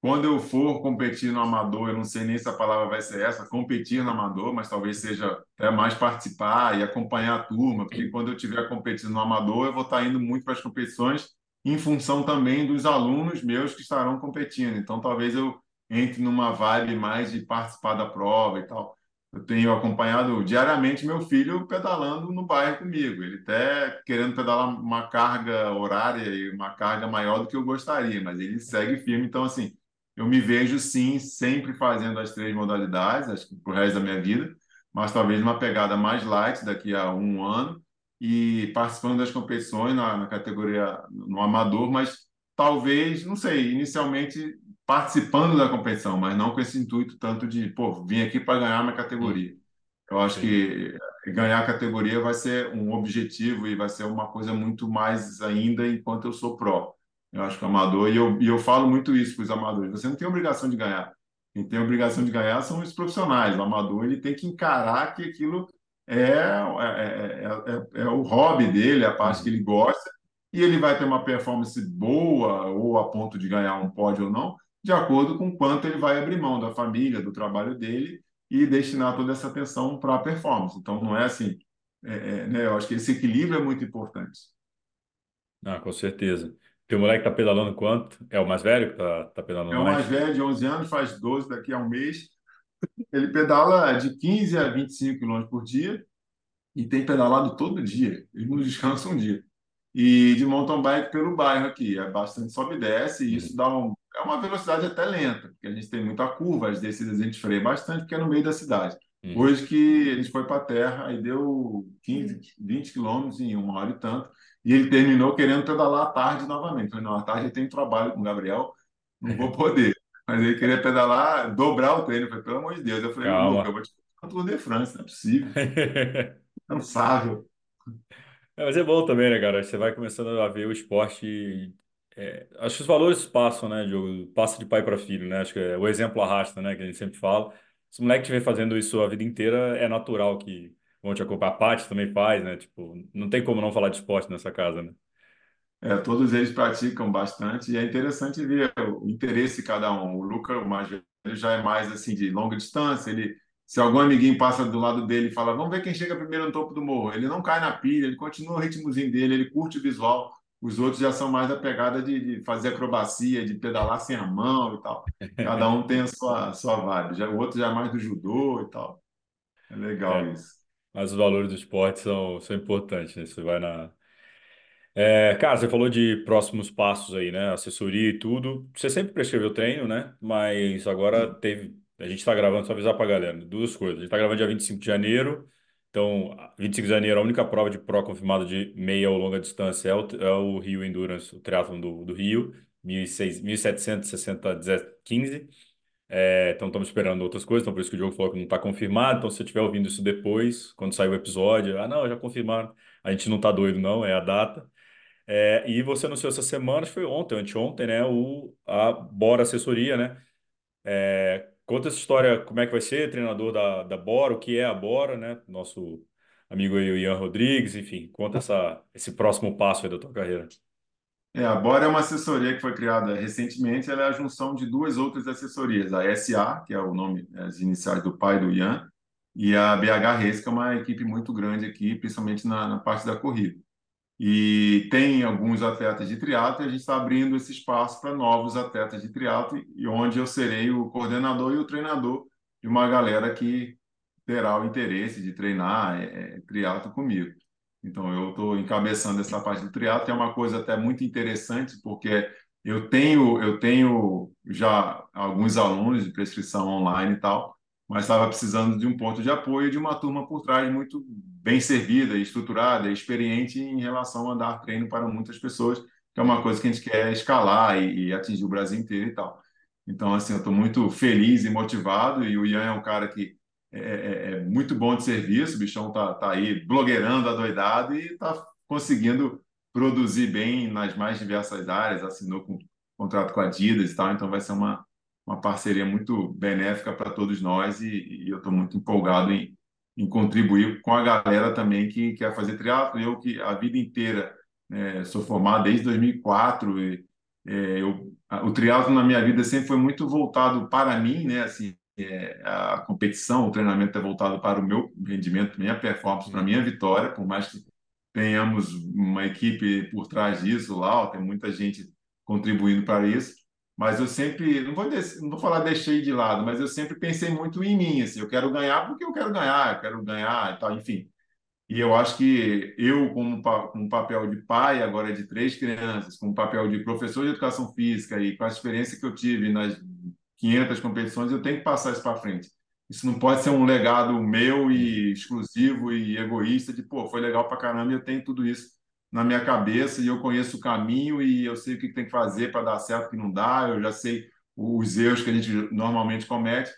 Quando eu for competir no amador, eu não sei nem se a palavra vai ser essa, competir no amador, mas talvez seja até mais participar e acompanhar a turma, porque quando eu estiver competindo no amador, eu vou estar indo muito para as competições em função também dos alunos meus que estarão competindo. Então, talvez eu entre numa vibe mais de participar da prova e tal. Eu tenho acompanhado diariamente meu filho pedalando no bairro comigo. Ele até querendo pedalar uma carga horária e uma carga maior do que eu gostaria, mas ele segue firme. Então, assim, eu me vejo sim, sempre fazendo as três modalidades, acho que pro resto da minha vida, mas talvez uma pegada mais light daqui a um ano e participando das competições na, na categoria no amador, mas talvez, não sei, inicialmente participando da competição, mas não com esse intuito tanto de, pô, vim aqui para ganhar minha categoria. Eu acho entendi. que ganhar a categoria vai ser um objetivo e vai ser uma coisa muito mais ainda enquanto eu sou pró. Eu acho que amador, e eu, e eu falo muito isso para os amadores, você não tem obrigação de ganhar. Quem tem obrigação de ganhar são os profissionais. O amador ele tem que encarar que aquilo é, é, é, é, o hobby dele, a parte que ele gosta, e ele vai ter uma performance boa ou a ponto de ganhar um pódio ou não, de acordo com quanto ele vai abrir mão da família, do trabalho dele e destinar toda essa atenção para a performance. Então, não é assim. É, é, né? Eu acho que esse equilíbrio é muito importante. Ah, com certeza. Teu moleque tá pedalando quanto? É o mais velho que tá, tá pedalando É o mais velho, de 11 anos, faz 12 daqui a um mês. Ele pedala de 15 a 25 km por dia e tem pedalado todo dia. Ele não descansa um dia. E de mountain bike pelo bairro aqui. É bastante sobe e desce e isso dá um, é uma velocidade até lenta, porque a gente tem muita curva, as descidas a gente freia bastante, porque é no meio da cidade. Uhum. Hoje que a gente foi para a terra e deu 15, 20 quilômetros em uma hora e tanto. E ele terminou querendo pedalar à tarde novamente. Falei, não, à tarde eu tenho trabalho com o Gabriel, não vou poder. Mas ele queria pedalar, dobrar o treino. Eu falei, pelo amor de Deus. Eu falei, Calma. eu vou te um Tour de France, não é possível. Cansável. É, mas é bom também, né, cara? Você vai começando a ver o esporte. é, acho que os valores passam, né, Diogo? Passa de pai para filho, né? Acho que é, o exemplo arrasta, né? Que a gente sempre fala. Se o moleque estiver fazendo isso a vida inteira, é natural que vão te acompanhar. A Paty também faz, né? Tipo, não tem como não falar de esporte nessa casa, né? É, todos eles praticam bastante e é interessante ver o interesse de cada um. O Luca, o mais velho, já é mais assim de longa distância. Ele, se algum amiguinho passa do lado dele e fala, vamos ver quem chega primeiro no topo do morro. Ele não cai na pilha, ele continua o ritmozinho dele, ele curte o visual. Os outros já são mais da pegada de, de fazer acrobacia, de pedalar sem a mão e tal. Cada um tem a sua, sua vibe. Já, o outro já é mais do judô e tal. É legal É. isso. Mas os valores do esporte são, são importantes, né? Você vai na. É, cara, você falou de próximos passos aí, né? Assessoria e tudo. Você sempre prescreveu treino, né? Mas agora teve. A gente está gravando, só avisar pra galera, duas coisas. A gente está gravando dia 25 de janeiro. Então, 25 de janeiro, a única prova de pro confirmada de meia ou longa distância é o, é o Rio Endurance, o triatlon do, do Rio, 1.760 15. É, então estamos esperando outras coisas, então por isso que o jogo falou que não está confirmado. Então, se você estiver ouvindo isso depois, quando sair o episódio, ah, não, já confirmaram. A gente não está doido, não, é a data. É, e você anunciou essa semana, acho que foi ontem, anteontem, né? O, a Bora Assessoria, né? É, conta essa história, como é que vai ser, treinador da, da Bora, o que é a Bora, né? Nosso amigo aí, o Ian Rodrigues, enfim, conta essa, esse próximo passo aí da tua carreira. É, a Bora é uma assessoria que foi criada recentemente, ela é a junção de duas outras assessorias, a SA, que é o nome, as iniciais do pai do Ian, e a BH Reis, que é uma equipe muito grande aqui, principalmente na, na parte da corrida. E tem alguns atletas de triatlo e a gente está abrindo esse espaço para novos atletas de triatlo, e onde eu serei o coordenador e o treinador de uma galera que terá o interesse de treinar é, é triatlo comigo. Então, eu estou encabeçando essa parte do triatlo, é uma coisa até muito interessante, porque eu tenho, eu tenho já alguns alunos de prescrição online e tal, mas estava precisando de um ponto de apoio de uma turma por trás muito bem servida, estruturada, experiente em relação a dar treino para muitas pessoas, que é uma coisa que a gente quer escalar e, e atingir o Brasil inteiro e tal. Então, assim, eu estou muito feliz e motivado, e o Ian é um cara que é, é, é, muito bom de serviço, o bichão tá, tá aí blogueirando adoidado e tá conseguindo produzir bem nas mais diversas áreas, assinou com contrato com a Adidas e tal, então vai ser uma, uma parceria muito benéfica para todos nós e, e eu estou muito empolgado em, em contribuir com a galera também que quer fazer triatlo. Eu que a vida inteira é, sou formado desde 2004 e é, eu, o triatlo na minha vida sempre foi muito voltado para mim, né? Assim, é, a competição, o treinamento é voltado para o meu rendimento, minha performance, para a minha vitória, por mais que tenhamos uma equipe por trás disso lá, ó, tem muita gente contribuindo para isso, mas eu sempre, não vou, não vou falar deixei de lado, mas eu sempre pensei muito em mim, assim, eu quero ganhar porque eu quero ganhar, eu quero ganhar e tal, enfim. E eu acho que eu, como com papel de pai, agora de três crianças, com um papel de professor de educação física e com a experiência que eu tive nas 500 competições, eu tenho que passar isso para frente. Isso não pode ser um legado meu e exclusivo e egoísta de, pô, foi legal para caramba eu tenho tudo isso na minha cabeça e eu conheço o caminho e eu sei o que tem que fazer para dar certo, que não dá, eu já sei os erros que a gente normalmente comete.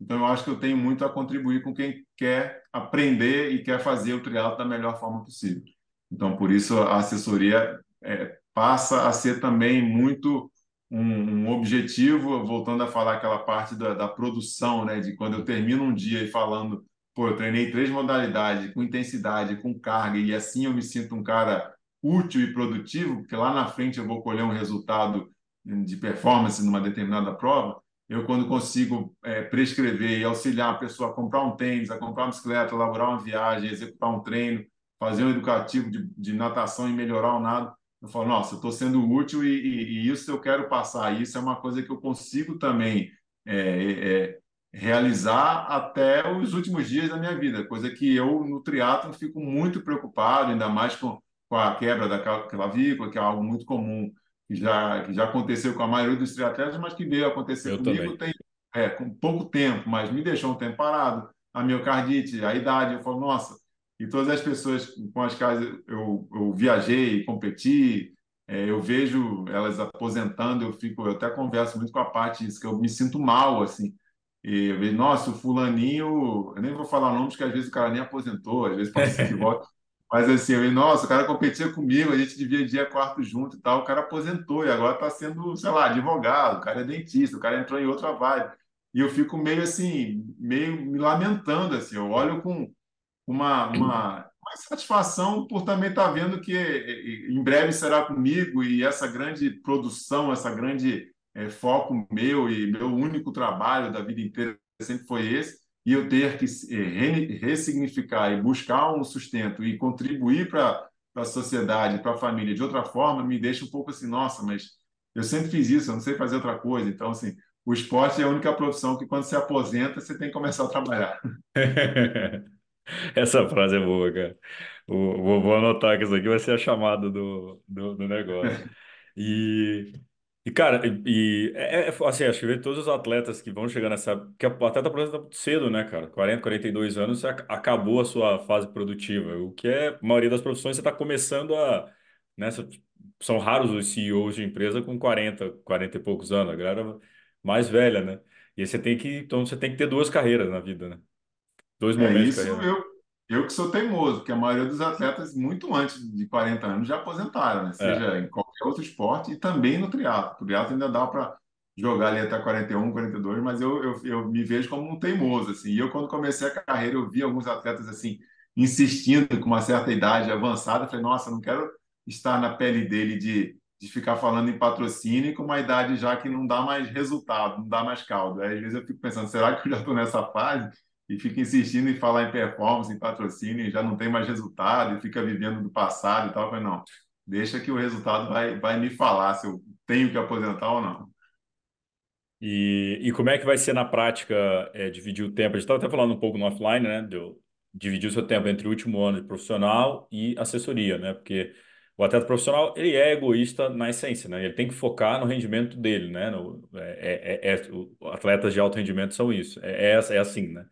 Então, eu acho que eu tenho muito a contribuir com quem quer aprender e quer fazer o triatlo da melhor forma possível. Então, por isso, a assessoria é, passa a ser também muito um, um objetivo, voltando a falar aquela parte da, da produção, né? De quando eu termino um dia e falando, pô, eu treinei três modalidades, com intensidade, com carga, e assim eu me sinto um cara útil e produtivo, porque lá na frente eu vou colher um resultado de performance numa determinada prova, eu quando consigo é, prescrever e auxiliar a pessoa a comprar um tênis, a comprar uma bicicleta, elaborar uma viagem, executar um treino, fazer um educativo de, de natação e melhorar o nado, eu falo, nossa, eu estou sendo útil e, e, e, isso eu quero passar. Isso é uma coisa que eu consigo também é, é, realizar até os últimos dias da minha vida, coisa que eu no triatlo fico muito preocupado, ainda mais com, com a quebra da clavícula, que é algo muito comum que já, que já aconteceu com a maioria dos triatletas, mas que veio acontecer Eu comigo tem, é, com pouco tempo, mas me deixou um tempo parado. A miocardite, a idade, eu falo, nossa, e todas as pessoas com as quais eu, eu viajei, competi, é, eu vejo elas aposentando, eu fico, eu até converso muito com a parte disso, que eu me sinto mal, assim. E eu vejo, nossa, o fulaninho, eu nem vou falar nomes, porque às vezes o cara nem aposentou, às vezes ser que volte. Mas assim, eu, nossa, o cara competia comigo, a gente dividia quarto junto e tal, o cara aposentou e agora está sendo, sei lá, advogado, o cara é dentista, o cara entrou em outra vibe. E eu fico meio assim, meio me lamentando, assim, eu olho com uma, uma, uma satisfação por também estar tá vendo que em breve será comigo e essa grande produção, essa grande é, foco meu e meu único trabalho da vida inteira sempre foi esse, e eu ter que eh, ressignificar e buscar um sustento e contribuir para a sociedade, para a família de outra forma, me deixa um pouco assim, nossa, mas eu sempre fiz isso, eu não sei fazer outra coisa. Então, assim, o esporte é a única profissão que quando se aposenta, você tem que começar a trabalhar. Essa frase é boa, cara. Vou, vou anotar que isso aqui vai ser a chamada do, do, do negócio. E e, cara, e, e é, é- assim, acho que ver todos os atletas que vão chegando nessa. Porque o atleta aposenta muito cedo, né, cara? 40, 42 anos, você ac- acabou a sua fase produtiva. O que é, a maioria das profissões, você está começando a. Né, são são raros os CEOs de empresa com 40, 40 e poucos anos, a galera mais velha, né? E aí você tem que. Então você tem que ter duas carreiras na vida, né? Dois É momentos de isso, carreira. eu, eu que sou teimoso, porque a maioria dos atletas, muito antes de 40 anos, já aposentaram, né? É. Seja em qualquer outro esporte e também no triatlo. O triatlo ainda dá para jogar ali até 41, 42, mas eu, eu, eu me vejo como um teimoso, assim. E eu, quando comecei a carreira, eu vi alguns atletas, assim, insistindo com uma certa idade avançada. Falei, nossa, não quero estar na pele dele de, de ficar falando em patrocínio com uma idade já que não dá mais resultado, não dá mais caldo. Aí, às vezes eu fico pensando, será que eu já estou nessa fase? e fica insistindo em falar em performance, em patrocínio, e já não tem mais resultado, e fica vivendo do passado e tal. Mas não, deixa que o resultado vai, vai me falar se eu tenho que aposentar ou não. E, e como é que vai ser na prática é, dividir o tempo? A gente estava até falando um pouco no offline, né? De dividir o seu tempo entre o último ano de profissional e assessoria, né? Porque o atleta profissional, ele é egoísta na essência, né? Ele tem que focar no rendimento dele, né? No, é, é, é, é atletas de alto rendimento são isso. É, é, é assim, né?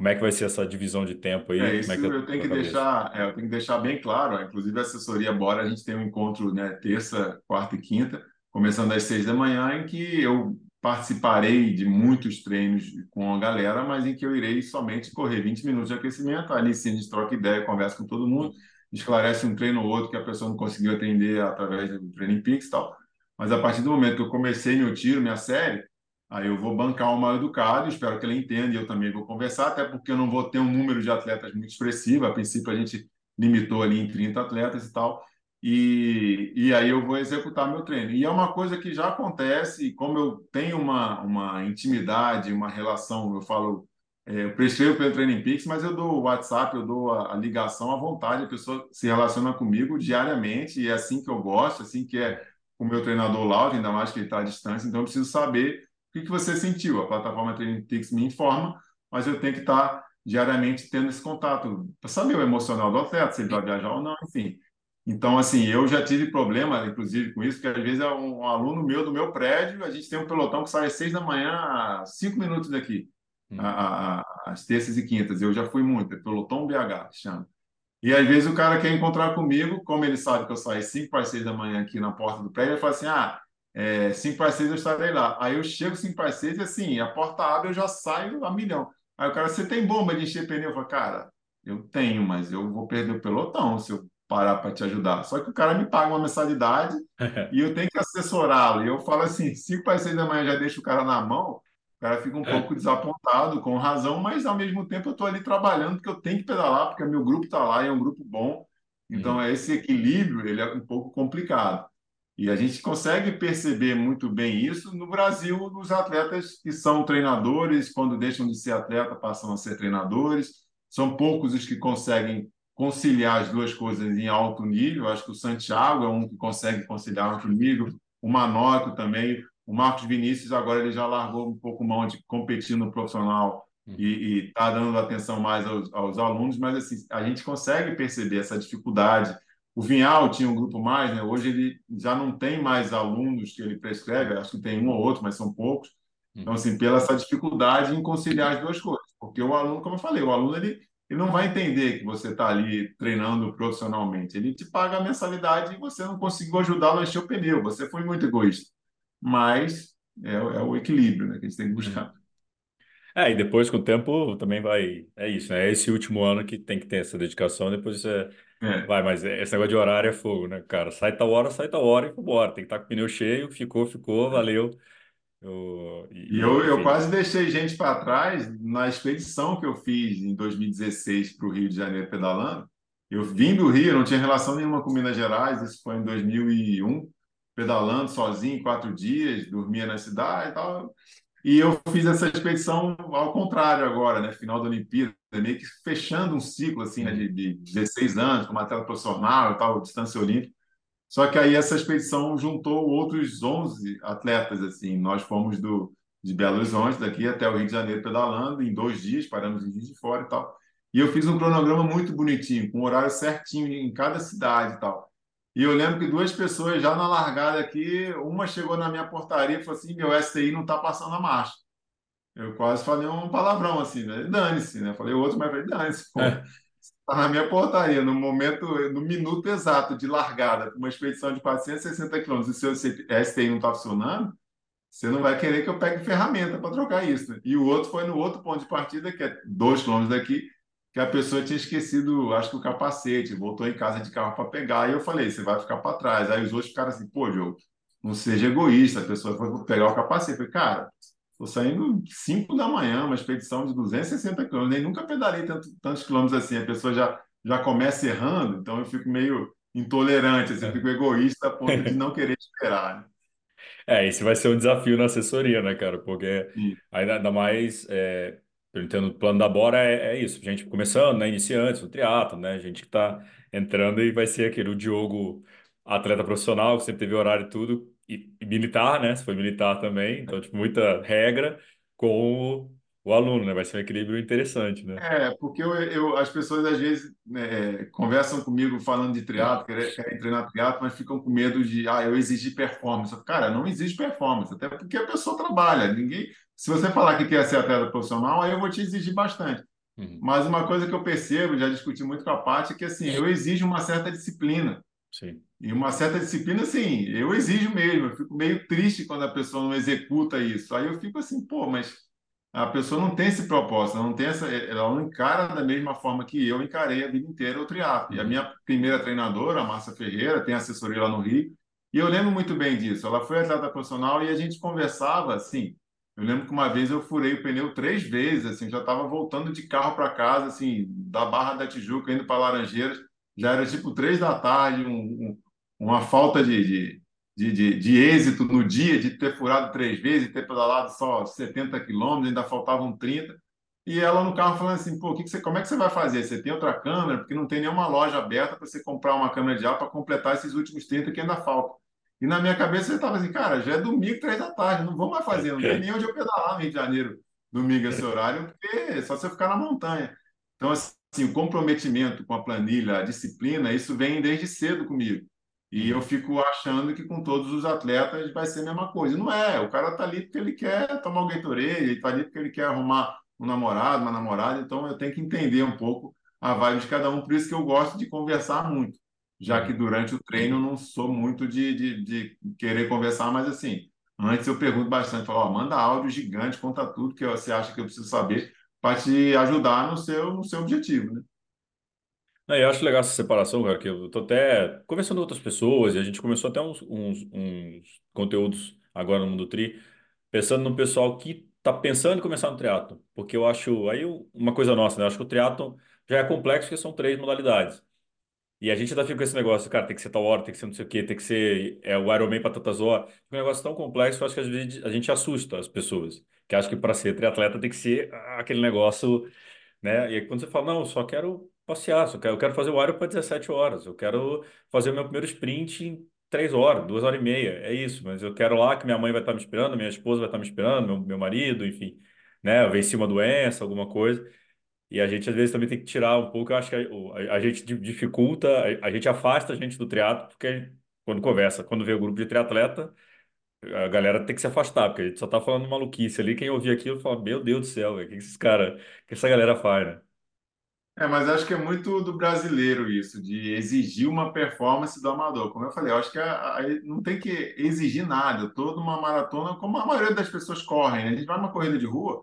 Como é que vai ser essa divisão de tempo aí? É isso que é a eu tenho que deixar, é, eu tenho que deixar bem claro. Inclusive, a assessoria Bora, a gente tem um encontro, né, terça, quarta e quinta, começando às seis da manhã, em que eu participarei de muitos treinos com a galera, mas em que eu irei somente correr 20 minutos de aquecimento. Ali sim, a gente troca ideia, conversa com todo mundo, esclarece um treino ou outro que a pessoa não conseguiu atender através do Training Peaks e tal. Mas a partir do momento que eu comecei meu tiro, minha série, Aí eu vou bancar o mal educado, espero que ele entenda e eu também vou conversar, até porque eu não vou ter um número de atletas muito expressivo. A princípio, a gente limitou ali em 30 atletas e tal. E, e aí eu vou executar meu treino. E é uma coisa que já acontece, e como eu tenho uma, uma intimidade, uma relação, eu falo, é, eu prescrevo pelo Training Peaks, mas eu dou o WhatsApp, eu dou a, a ligação à vontade, a pessoa se relaciona comigo diariamente, e é assim que eu gosto, assim que é o meu treinador Lauro, ainda mais que ele está à distância, então eu preciso saber o que, que você sentiu? A plataforma Peaks me informa, mas eu tenho que estar diariamente tendo esse contato para saber o emocional do atleta, se ele vai viajar ou não, enfim. Então, assim, eu já tive problema, inclusive, com isso, porque às vezes é um, um aluno meu do meu prédio, a gente tem um pelotão que sai às seis da manhã, cinco minutos daqui, Hum. às terças e quintas. Eu já fui muito, é pelotão BH, chama. E às vezes o cara quer encontrar comigo, como ele sabe que eu saio cinco para seis da manhã aqui na porta do prédio, ele fala assim: ah, é, 5 para 6 eu estarei lá. Aí eu chego 5 para 6 e assim, a porta abre, eu já saio a milhão. Aí o cara, você tem bomba de encher pneu? Eu falo, cara, eu tenho, mas eu vou perder o pelotão. Se eu parar para te ajudar. Só que o cara me paga uma mensalidade e eu tenho que assessorá-lo. E eu falo assim, 5 para 6 da manhã já deixo o cara na mão, o cara fica um É. pouco desapontado, com razão, mas ao mesmo tempo eu estou ali trabalhando porque eu tenho que pedalar, porque meu grupo está lá e é um grupo bom. Então, Uhum. esse equilíbrio ele é um pouco complicado. E a gente consegue perceber muito bem isso no Brasil, nos atletas que são treinadores, quando deixam de ser atleta, passam a ser treinadores. São poucos os que conseguem conciliar as duas coisas em alto nível. Acho que o Santiago é um que consegue conciliar alto nível, o Manocchio também. O Marcos Vinícius agora ele já largou um pouco mão de competir no profissional e está dando atenção mais aos, aos, alunos, mas assim, a gente consegue perceber essa dificuldade. O Vinhal tinha um grupo mais, né? hoje ele já não tem mais alunos que ele prescreve, acho que tem um ou outro, mas são poucos. Então, assim, pela essa dificuldade em conciliar as duas coisas. Porque o aluno, como eu falei, o aluno ele, ele não vai entender que você está ali treinando profissionalmente. Ele te paga a mensalidade e você não conseguiu ajudá-lo a encher o pneu. Você foi muito egoísta. Mas é, é o equilíbrio né, que a gente tem que buscar. É, e depois com o tempo também vai. É isso, né? É esse último ano que tem que ter essa dedicação, depois você É. vai, mas esse negócio de horário é fogo, né, cara? Sai tal hora, sai tal hora e vambora. Tem que estar com o pneu cheio, ficou, ficou, valeu. Eu, E eu, eu enfim. quase deixei gente para trás na expedição que eu fiz em 2016 para o Rio de Janeiro pedalando. Eu vim do Rio, não tinha relação nenhuma com Minas Gerais, isso foi em 2001, pedalando sozinho, quatro dias, dormia na cidade e tal. E eu fiz essa expedição ao contrário agora, né? Final da Olimpíada, meio que fechando um ciclo assim, né? de, de 16 anos, como atleta profissional e tal, distância olímpica. Só que aí essa expedição juntou outros 11 atletas, assim. Nós fomos do, de Belo Horizonte, daqui até o Rio de Janeiro pedalando, em dois dias, paramos em Juiz de Fora e tal. E eu fiz um cronograma muito bonitinho, com horário certinho em cada cidade e tal. E eu lembro que duas pessoas já na largada aqui, uma chegou na minha portaria e falou assim: meu STI não está passando a marcha. Eu quase falei um palavrão assim, né? Dane-se, né? Falei outro, mas falei: dane-se. É. Está na minha portaria, no momento, no minuto exato de largada, uma expedição de 460 quilômetros, e se o STI não está funcionando, você não vai querer que eu pegue ferramenta para trocar isso. Né? E o outro foi no outro ponto de partida, que é dois quilômetros daqui, que a pessoa tinha esquecido, acho que o capacete, voltou em casa de carro para pegar, e eu falei, você vai ficar para trás. Aí os outros ficaram assim, pô, Diogo, não seja egoísta, a pessoa foi pegar o capacete. Eu falei, cara, estou saindo 5 da manhã, uma expedição de 260 quilômetros, nem nunca pedalei tanto, tantos quilômetros assim, a pessoa já, já começa errando, então eu fico meio intolerante, assim, eu fico egoísta a ponto de não querer esperar. Né? É, esse vai ser um desafio na assessoria, né, cara? Porque Sim. ainda, ainda mais, é, eu entendo, o plano da Bora é, é isso, gente começando, né, iniciantes, no triatlo, né, gente que tá entrando e vai ser aquele, o Diogo, atleta profissional, que sempre teve horário e tudo, e, e militar, né, se foi militar também, então, tipo, muita regra com o, aluno, né, vai ser um equilíbrio interessante, né? É, porque eu, eu, as pessoas às vezes né, conversam comigo falando de triatlo, querem, querem treinar triatlo, mas ficam com medo de, ah, eu exigir performance. Cara, não exige performance, até porque a pessoa trabalha. Ninguém, se você falar que quer ser atleta profissional, aí eu vou te exigir bastante. Uhum. Mas uma coisa que eu percebo, já discuti muito com a Paty, é que assim, eu exijo uma certa disciplina. Sim. E uma certa disciplina, sim, eu exijo mesmo. Eu fico meio triste quando a pessoa não executa isso. Aí eu fico assim, pô, mas a pessoa não tem esse propósito, não tem essa, ela não encara da mesma forma que eu encarei a vida inteira o triatlo. E a minha primeira treinadora, a Márcia Ferreira, tem assessoria lá no Rio, e eu lembro muito bem disso. Ela foi atleta profissional e a gente conversava assim. Eu lembro que uma vez eu furei o pneu três vezes, assim, já estava voltando de carro para casa, assim, da Barra da Tijuca indo para Laranjeiras, já era tipo três da tarde, um, um, uma falta de, de de, de, de, êxito no dia, de ter furado três vezes, ter pedalado só 70 quilômetros, ainda faltavam 30. E ela no carro falando assim, pô, que que você, como é que você vai fazer? Você tem outra câmera? Porque não tem nenhuma loja aberta para você comprar uma câmera de ar para completar esses últimos 30 que ainda faltam. E na minha cabeça eu estava assim, cara, já é domingo, três da tarde, não vou mais fazer, não tem nem onde eu pedalar no Rio de Janeiro, domingo esse horário, porque é só você ficar na montanha. Então, assim, o comprometimento com a planilha, a disciplina, isso vem desde cedo comigo. E eu fico achando que com todos os atletas vai ser a mesma coisa. Não é, o cara tá ali porque ele quer tomar o Gatorade, ele tá ali porque ele quer arrumar um namorado, uma namorada, então eu tenho que entender um pouco a vibe de cada um, por isso que eu gosto de conversar muito, já que durante o treino eu não sou muito de, de, de querer conversar, mas assim, antes eu pergunto bastante, falo, ó, manda áudio gigante, conta tudo que você acha que eu preciso saber para te ajudar no seu, no seu objetivo, né? Eu acho legal essa separação, cara, que eu tô até conversando com outras pessoas e a gente começou até uns, uns, uns conteúdos agora no Mundo Tri, pensando no pessoal que tá pensando em começar no triatlo, porque eu acho, aí uma coisa nossa, né? Eu acho que o triatlo já é complexo porque são três modalidades. E a gente ainda fica com esse negócio, cara, tem que ser tal hora, tem que ser não sei o quê, tem que ser é, o Ironman para tantas horas. Um negócio tão complexo, eu acho que às vezes a gente assusta as pessoas, que acham que para ser triatleta tem que ser ah, aquele negócio né? E aí quando você fala, não, eu só quero passear, só quero, eu quero fazer o Iron para 17 horas, eu quero fazer o meu primeiro sprint em 3 horas, 2 horas e meia, é isso, mas eu quero lá que minha mãe vai estar me esperando, minha esposa vai estar me esperando, meu, meu marido, enfim, né? Eu venci uma doença, alguma coisa, e a gente às vezes também tem que tirar um pouco, eu acho que a, a- a gente di- dificulta, a, a gente afasta a gente do triatlo, porque quando conversa, quando vê o grupo de triatleta, a galera tem que se afastar, porque a gente só tá falando maluquice ali, quem ouvir aquilo fala, meu Deus do céu, o que esses cara, que essa galera faz, né? É, mas acho que é muito do brasileiro isso, de exigir uma performance do amador. Como eu falei, eu acho que a- a- não tem que exigir nada. Tô numa maratona, como a maioria das pessoas correm, né? A gente vai numa corrida de rua,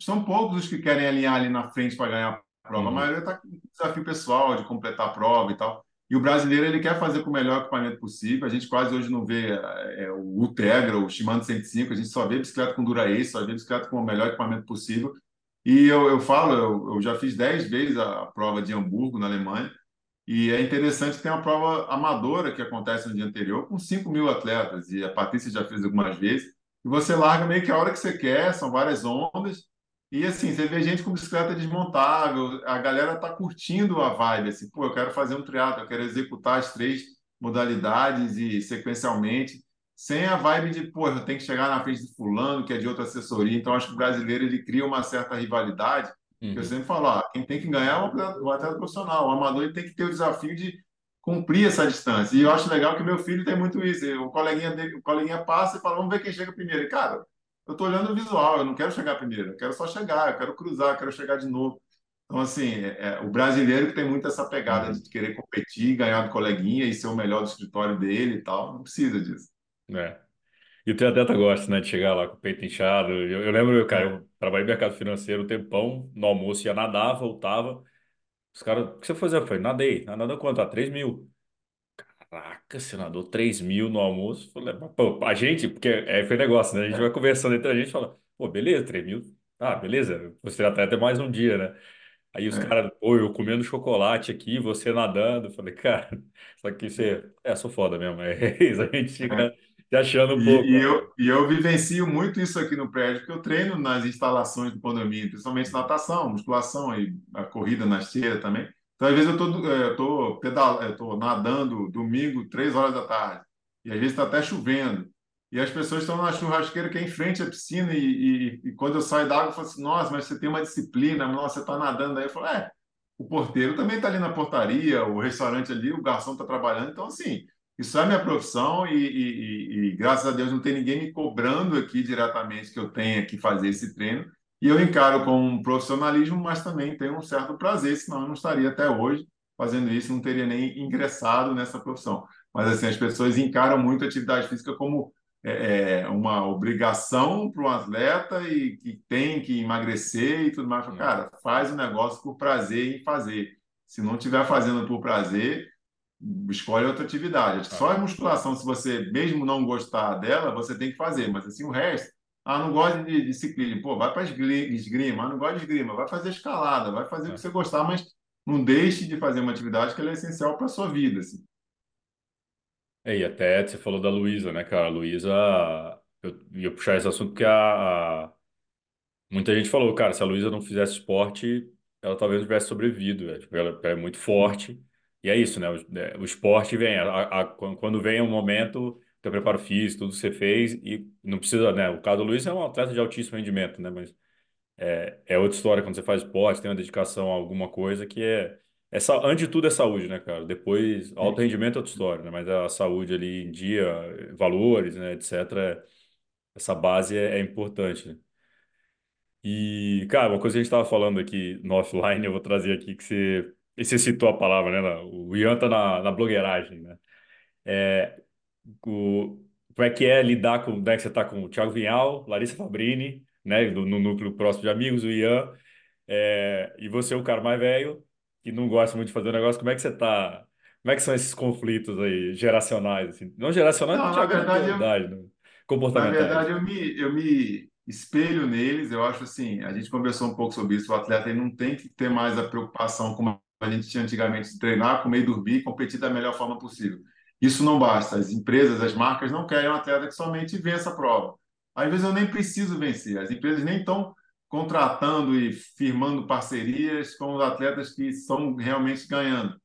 são poucos os que querem alinhar ali na frente para ganhar a prova. A Uhum. maioria está com desafio pessoal de completar a prova e tal. E o brasileiro ele quer fazer com o melhor equipamento possível. A gente quase hoje não vê é, o Ultegra, o Shimano 105, a gente só vê bicicleta com Dura-Ace, só vê bicicleta com o melhor equipamento possível. E eu, eu falo, eu, eu já fiz 10 vezes a, a prova de Hamburgo, na Alemanha, e é interessante que tem uma prova amadora que acontece no dia anterior, com 5 mil atletas, e a Patrícia já fez algumas vezes, e você larga meio que a hora que você quer, são várias ondas, e assim, você vê gente com bicicleta desmontável, a galera tá curtindo a vibe, assim, pô, eu quero fazer um triatlo, eu quero executar as três modalidades e sequencialmente, sem a vibe de, pô, eu tenho que chegar na frente de fulano, que é de outra assessoria, então acho que o brasileiro, ele cria uma certa rivalidade, que eu Uhum. sempre falo, ó, quem tem que ganhar é o atleta, profissional, o amador ele tem que ter o desafio de cumprir essa distância, e eu acho legal que meu filho tem muito isso, o coleguinha, dele, o coleguinha passa e fala, vamos ver quem chega primeiro, e cara, eu estou olhando o visual, eu não quero chegar primeiro, eu quero só chegar, eu quero cruzar, eu quero chegar de novo. Então, assim, é, é, o brasileiro tem muito essa pegada Uhum. de querer competir, ganhar do coleguinha e ser o melhor do escritório dele e tal, não precisa disso. É. E o triatleta gosta, né, de chegar lá com o peito inchado. Eu, eu lembro, cara, É, eu trabalhei no mercado financeiro um tempão, no almoço ia nadar, voltava. Os caras, o que você fazia? Eu falei, nadei. Ah, Nadou quanto? Ah, 3 mil. Caraca, você nadou 3 mil no almoço. Eu Falei, mas, pô, a gente, porque é, foi negócio, né? A gente vai conversando entre a gente e fala, pô, beleza, 3 mil. Ah, beleza, você triatleta é mais um dia, né? Aí os é, caras, pô, eu comendo chocolate aqui, você nadando. Eu falei, cara, só que você, é, sou foda mesmo. É isso, a gente é. fica se achando um E, pouco. e né? eu, e eu vivencio muito isso aqui no prédio, porque eu treino nas instalações do condomínio, principalmente natação, musculação e a corrida na esteira também. Então, às vezes, eu estou eu tô pedal, eu tô nadando domingo, três horas da tarde, e às vezes está até chovendo. E as pessoas estão na churrasqueira que é em frente à piscina, e, e, e quando eu saio da água, eu falo assim: nossa, mas você tem uma disciplina, nossa, você está nadando aí. Eu falo: é, o porteiro também está ali na portaria, o restaurante ali, o garçom está trabalhando. Então, assim. Isso é minha profissão e, e- e- e, graças a Deus não tem ninguém me cobrando aqui diretamente que eu tenha que fazer esse treino. E eu encaro com um profissionalismo, mas também tenho um certo prazer, senão eu não estaria até hoje fazendo isso, não teria nem ingressado nessa profissão. Mas assim, as pessoas encaram muito a atividade física como é, é, uma obrigação para um atleta e que tem que emagrecer e tudo mais. Cara, faz o negócio por prazer em fazer. Se não estiver fazendo por prazer, escolhe outra atividade. Acho que Ah, só a musculação, se você mesmo não gostar dela, você tem que fazer, mas assim o resto, ah, não gosta de, de ciclismo, pô, vai para esgrima, ah, não gosta de esgrima, vai fazer escalada, vai fazer o que ah. você gostar, mas não deixe de fazer uma atividade que ela é essencial para a sua vida, assim. É, e até você falou da Luísa, né, cara? A Luísa, eu ia puxar esse assunto porque a, a- muita gente falou, cara, se a Luísa não fizesse esporte, ela talvez não tivesse sobrevivido. É, tipo, ela é muito forte. E é isso, né? O, é, o esporte vem, a, a- quando vem um momento, teu preparo físico, tudo que você fez, e não precisa, né? O caso da Luísa é um atleta de altíssimo rendimento, né? Mas é, é outra história quando você faz esporte, tem uma dedicação a alguma coisa que é. É, sa- antes de tudo é saúde, né, cara? Depois, alto rendimento é outra história, né? Mas a saúde ali em dia, valores, né, etc. Essa base é, é importante, né? E, cara, uma coisa que a gente estava falando aqui no offline, eu vou trazer aqui que você. E você citou a palavra, né? na- O Ian tá na, na blogueiragem, né? É, o, como é que é lidar com. Né, que você tá com o Thiago Vinhal, Larissa Fabrini, né? No, no núcleo próximo de amigos, o Ian. É, e você o cara mais velho. que não gosta muito de fazer o negócio, como é que você tá? Como é que são esses conflitos aí, geracionais, assim? Não geracionais, Não, porque na não verdade, tem eu, né? na Comportamentais. verdade, eu me, eu me espelho neles. Eu acho assim, a gente conversou um pouco sobre isso. O atleta ele não tem que ter mais a preocupação como a gente tinha antigamente de treinar, comer e dormir competir da melhor forma possível. Isso não basta. As empresas, as marcas não querem um atleta que somente vença a prova. Às vezes eu nem preciso vencer. As empresas nem estão contratando e firmando parcerias com os atletas que estão realmente ganhando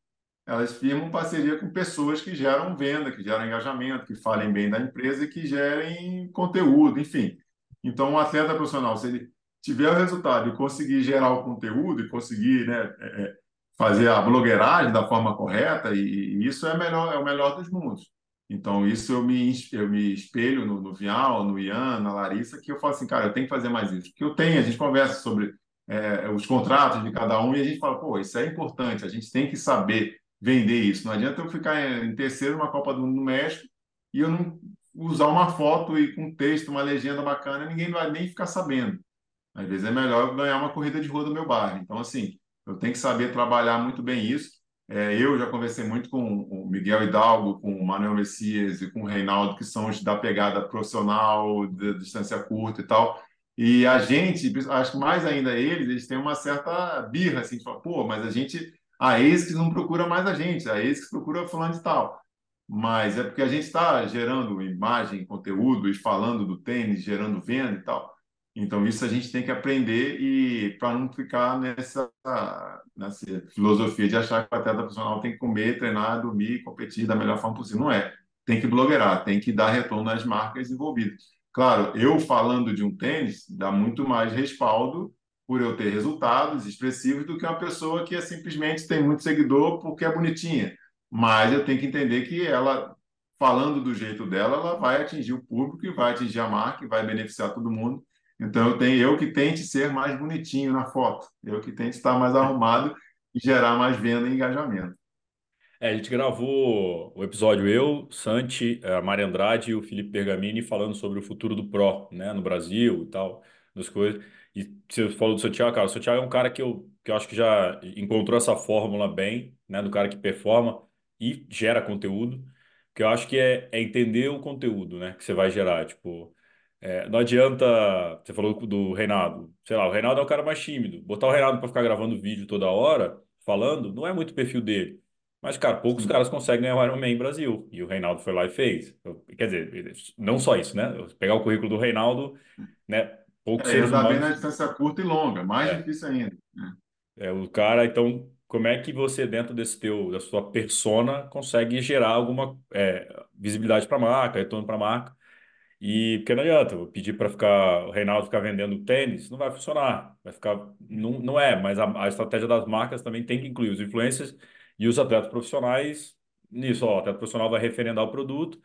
elas firmam parceria com pessoas que geram venda, que geram engajamento, que falem bem da empresa e que gerem conteúdo, enfim. Então, um atleta profissional, se ele tiver o resultado e conseguir gerar o conteúdo e conseguir né, é, é, fazer a blogueiragem da forma correta, e, e, isso é, melhor, é o melhor dos mundos. Então, isso eu me, eu me espelho no, no Vial, no Ian, na Larissa, que eu falo assim, cara, eu tenho que fazer mais isso. Porque eu tenho, a gente conversa sobre é, os contratos de cada um e a gente fala, pô, isso é importante, a gente tem que saber vender isso. Não adianta eu ficar em terceiro numa Copa do Mundo no México e eu não usar uma foto e com texto, uma legenda bacana, ninguém vai nem ficar sabendo. Às vezes é melhor ganhar uma corrida de rua do meu bairro. Então, assim, eu tenho que saber trabalhar muito bem isso. É, eu já conversei muito com o Miguel Hidalgo, com o Manuel Messias e com o Reinaldo, que são os da pegada profissional, da distância curta e tal. E a gente, acho que mais ainda eles, eles têm uma certa birra, assim, de falar, pô, mas a gente a ASICS não procura mais a gente, a ASICS procura fulano de tal. Mas é porque a gente está gerando imagem, conteúdo e falando do tênis, gerando venda e tal. Então, isso a gente tem que aprender e para não ficar nessa, nessa filosofia de achar que o atleta profissional tem que comer, treinar, dormir, competir da melhor forma possível. Não é. Tem que blogueirar, tem que dar retorno às marcas envolvidas. Claro, eu falando de um tênis, dá muito mais respaldo por eu ter resultados expressivos do que uma pessoa que é simplesmente tem muito seguidor porque é bonitinha. Mas eu tenho que entender que ela, falando do jeito dela, ela vai atingir o público e vai atingir a marca e vai beneficiar todo mundo. Então eu tenho eu que tente ser mais bonitinho na foto, eu que tente estar mais arrumado e gerar mais venda e engajamento. É, a gente gravou o episódio eu, Santi, a Mari Andrade e o Felipe Bergamini falando sobre o futuro do Pro, né, no Brasil e tal, das coisas. E você falou do seu cara, o seu Thiago é um cara que eu, que eu acho que já encontrou essa fórmula bem, né, do cara que performa e gera conteúdo, que eu acho que é, é entender o conteúdo, né, que você vai gerar, tipo, é, não adianta, você falou do Reinaldo, sei lá, o Reinaldo é o cara mais tímido, botar o Reinaldo para ficar gravando vídeo toda hora, falando, não é muito o perfil dele. Mas, cara, poucos caras conseguem ganhar o Ironman Brasil. E o Reinaldo foi lá e fez. Eu, quer dizer, não só isso, né? Pegar o currículo do Reinaldo, né? Poucos é, ele bem humanos. na distância curta e longa, mais É, difícil ainda. né? é o cara, então, como é que você, dentro desse teu, da sua persona, consegue gerar alguma é, visibilidade para a marca, retorno para a marca? E porque não adianta, eu pedir para ficar o Reinaldo ficar vendendo tênis, não vai funcionar. Vai ficar, não, não é, mas a, a estratégia das marcas também tem que incluir os influencers e os atletas profissionais nisso. Ó, o atleta profissional vai referendar o produto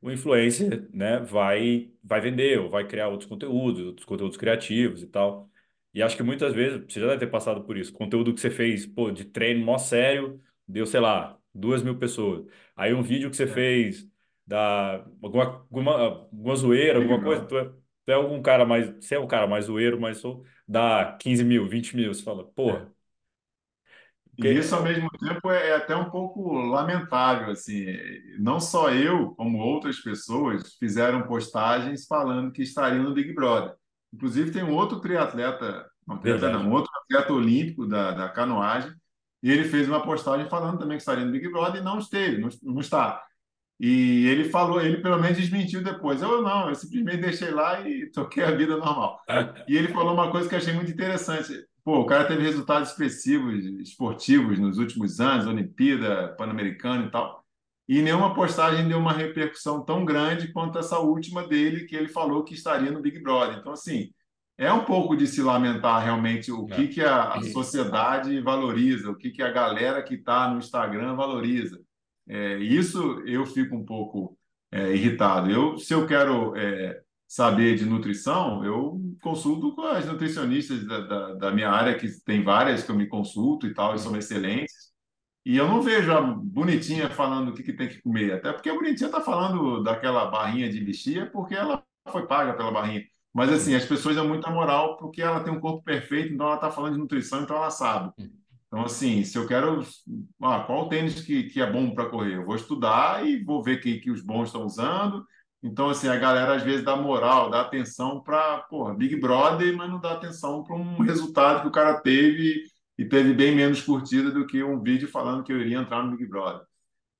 o influencer, né, vai, vai vender ou vai criar outros conteúdos, outros conteúdos criativos e tal. E acho que muitas vezes, você já deve ter passado por isso, conteúdo que você fez, pô, de treino mó sério, deu, sei lá, duas mil pessoas. Aí um vídeo que você É, fez da alguma, alguma, alguma zoeira, alguma coisa, Brother. tu é, tu é algum cara mais, você é um cara mais zoeiro, mas sou, dá 15 mil, 20 mil, você fala, É. porra, porque E isso, ao mesmo tempo, é é até um pouco lamentável, assim. Não só eu, como outras pessoas, fizeram postagens falando que estariam no Big Brother. Inclusive, tem um outro triatleta, não triatleta verdade. um outro atleta olímpico da, da canoagem, e ele fez uma postagem falando também que estaria no Big Brother e não esteve, não, não está. E ele falou, ele pelo menos desmentiu depois. Eu não, eu simplesmente deixei lá e toquei a vida normal. E ele falou uma coisa que eu achei muito interessante. Pô, o cara teve resultados expressivos esportivos nos últimos anos, Olimpíada, Pan-Americano e tal. E nenhuma postagem deu uma repercussão tão grande quanto essa última dele, que ele falou que estaria no Big Brother. Então, assim, é um pouco de se lamentar realmente o que, É. que a, a sociedade valoriza, o que, que a galera que está no Instagram valoriza. É, isso eu fico um pouco é, irritado. Eu, se eu quero é, saber de nutrição, eu consulto com as nutricionistas da, da, da minha área, que tem várias que eu me consulto e tal, e são Uhum. excelentes. E eu não vejo a bonitinha falando o que, que tem que comer, até porque a bonitinha está falando daquela barrinha de lixia porque ela foi paga pela barrinha. Mas assim, Sim. as pessoas dão muita moral porque ela tem um corpo perfeito, então ela está falando de nutrição, então ela sabe. Então, assim, se eu quero. Ah, qual tênis que, que é bom para correr? Eu vou estudar e vou ver que, que os bons estão usando. Então, assim, a galera às vezes dá moral, dá atenção para, Big Brother, mas não dá atenção para um resultado que o cara teve e teve bem menos curtida do que um vídeo falando que eu iria entrar no Big Brother.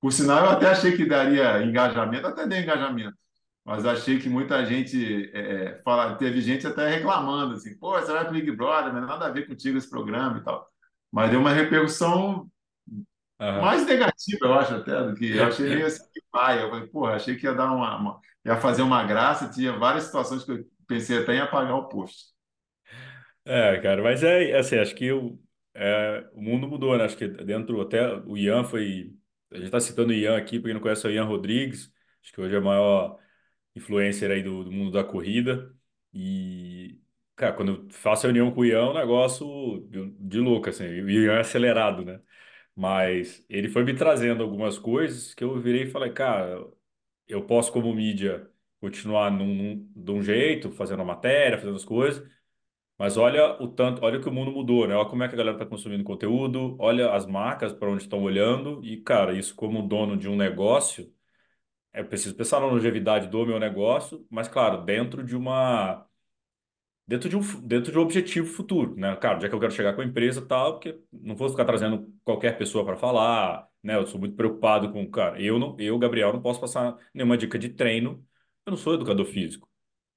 Por sinal, eu até achei que daria engajamento, até deu engajamento, mas achei que muita gente é, é fala, teve gente até reclamando assim, pô, você vai para Big Brother, mas nada a ver contigo esse programa e tal. Mas deu uma repercussão uhum. mais negativa, eu acho até, do que eu achei meio assim que pai. Eu falei, pô, achei que ia dar uma, uma, ia fazer uma graça, tinha várias situações que eu pensei até em apagar o post. É, cara, mas é assim, acho que o, é, o mundo mudou, né? Acho que dentro até o Ian foi a gente está citando o Ian aqui, para quem não conhece é o Ian Rodrigues, acho que hoje é o maior influencer aí do, do mundo da corrida. E, cara, quando eu faço reunião com o Ian, é um negócio de louco, assim, o Ian é acelerado, né? Mas ele foi me trazendo algumas coisas que eu virei e falei, cara, eu posso, como mídia, continuar num, num, de um jeito, fazendo a matéria, fazendo as coisas, mas olha o tanto, olha que o mundo mudou, né? Olha como é que a galera está consumindo conteúdo, olha as marcas para onde estão olhando e, cara, isso como dono de um negócio, é preciso pensar na longevidade do meu negócio, mas claro, dentro de uma dentro de um dentro de um objetivo futuro, né? Cara, já que eu quero chegar com a empresa e tal, porque não vou ficar trazendo qualquer pessoa para falar, né? Eu sou muito preocupado com, cara, eu não, eu, Gabriel, não posso passar nenhuma dica de treino, eu não sou educador físico.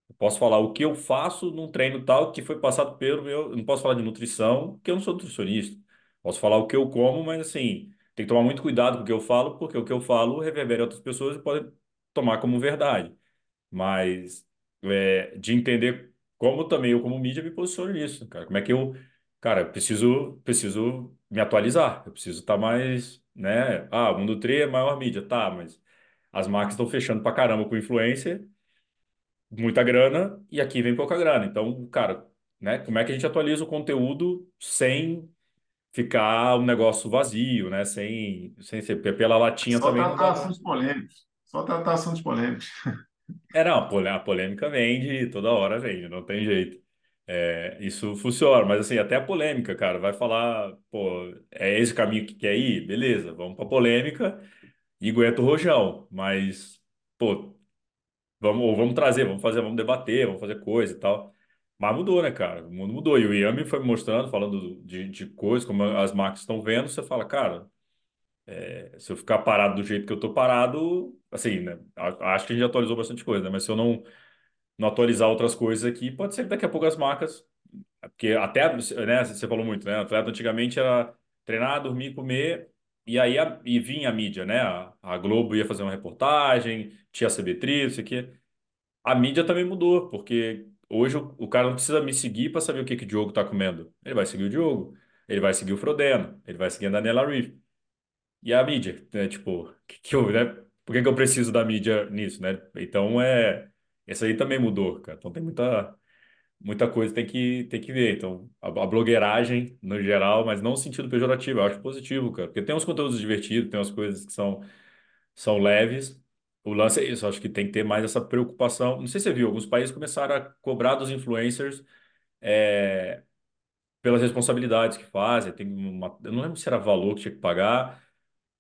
Eu posso falar o que eu faço num treino tal que foi passado pelo meu. Eu não posso falar de nutrição, porque eu não sou nutricionista. Posso falar o que eu como, mas assim, tem que tomar muito cuidado com o que eu falo, porque o que eu falo reverbera outras pessoas e pode tomar como verdade. Mas é, de entender como também eu, como mídia, me posiciono nisso, cara. Como é que eu. Cara, eu preciso, preciso me atualizar. Eu preciso estar mais, né? Ah, o Mundo 3 é maior mídia, tá, mas as marcas estão fechando pra caramba com influência muita grana e aqui vem pouca grana. Então, cara, né? Como é que a gente atualiza o conteúdo sem ficar um negócio vazio, né? Sem, sem ser pela latinha Só também. Só tratar assuntos polêmicos. Só tratar assuntos polêmicos. É, não, a polêmica vende, toda hora vende, não tem jeito. É, isso funciona, mas assim, até a polêmica, cara, vai falar, pô, é esse caminho que quer ir? Beleza, vamos pra polêmica e aguenta o rojão. Mas, pô, Vamos, ou vamos trazer, vamos fazer, vamos debater, vamos fazer coisa e tal. Mas mudou, né, cara? O mundo mudou. E o Yami foi mostrando, falando de, de coisas, como as marcas estão vendo, você fala, cara, é, se eu ficar parado do jeito que eu tô parado, assim, né? Acho que a gente atualizou bastante coisa, né? Mas se eu não, não atualizar outras coisas aqui, pode ser que daqui a pouco as marcas. Porque até, né, você falou muito, né? Atleta antigamente era treinar, dormir, comer e aí a, e vinha a mídia, né? A, a, Globo ia fazer uma reportagem, tinha a CB3, isso aqui. A mídia também mudou, porque hoje o, o cara não precisa me seguir para saber o que, que o Diogo está comendo. Ele vai seguir o Diogo, ele vai seguir o Frodeno, ele vai seguir a Daniela Reeve. E a mídia, né? Tipo, que, que eu, né? por que, que eu preciso da mídia nisso, né? Então, é... Esse aí também mudou, cara. Então tem muita muita coisa tem que, tem que ver. Então, a, a blogueiragem, no geral, mas não no sentido pejorativo, eu acho positivo, cara. Porque tem uns conteúdos divertidos, tem umas coisas que são, são leves. O lance é isso, acho que tem que ter mais essa preocupação. Não sei se você viu, alguns países começaram a cobrar dos influencers é, pelas responsabilidades que fazem. Tem uma, eu não lembro se era valor que tinha que pagar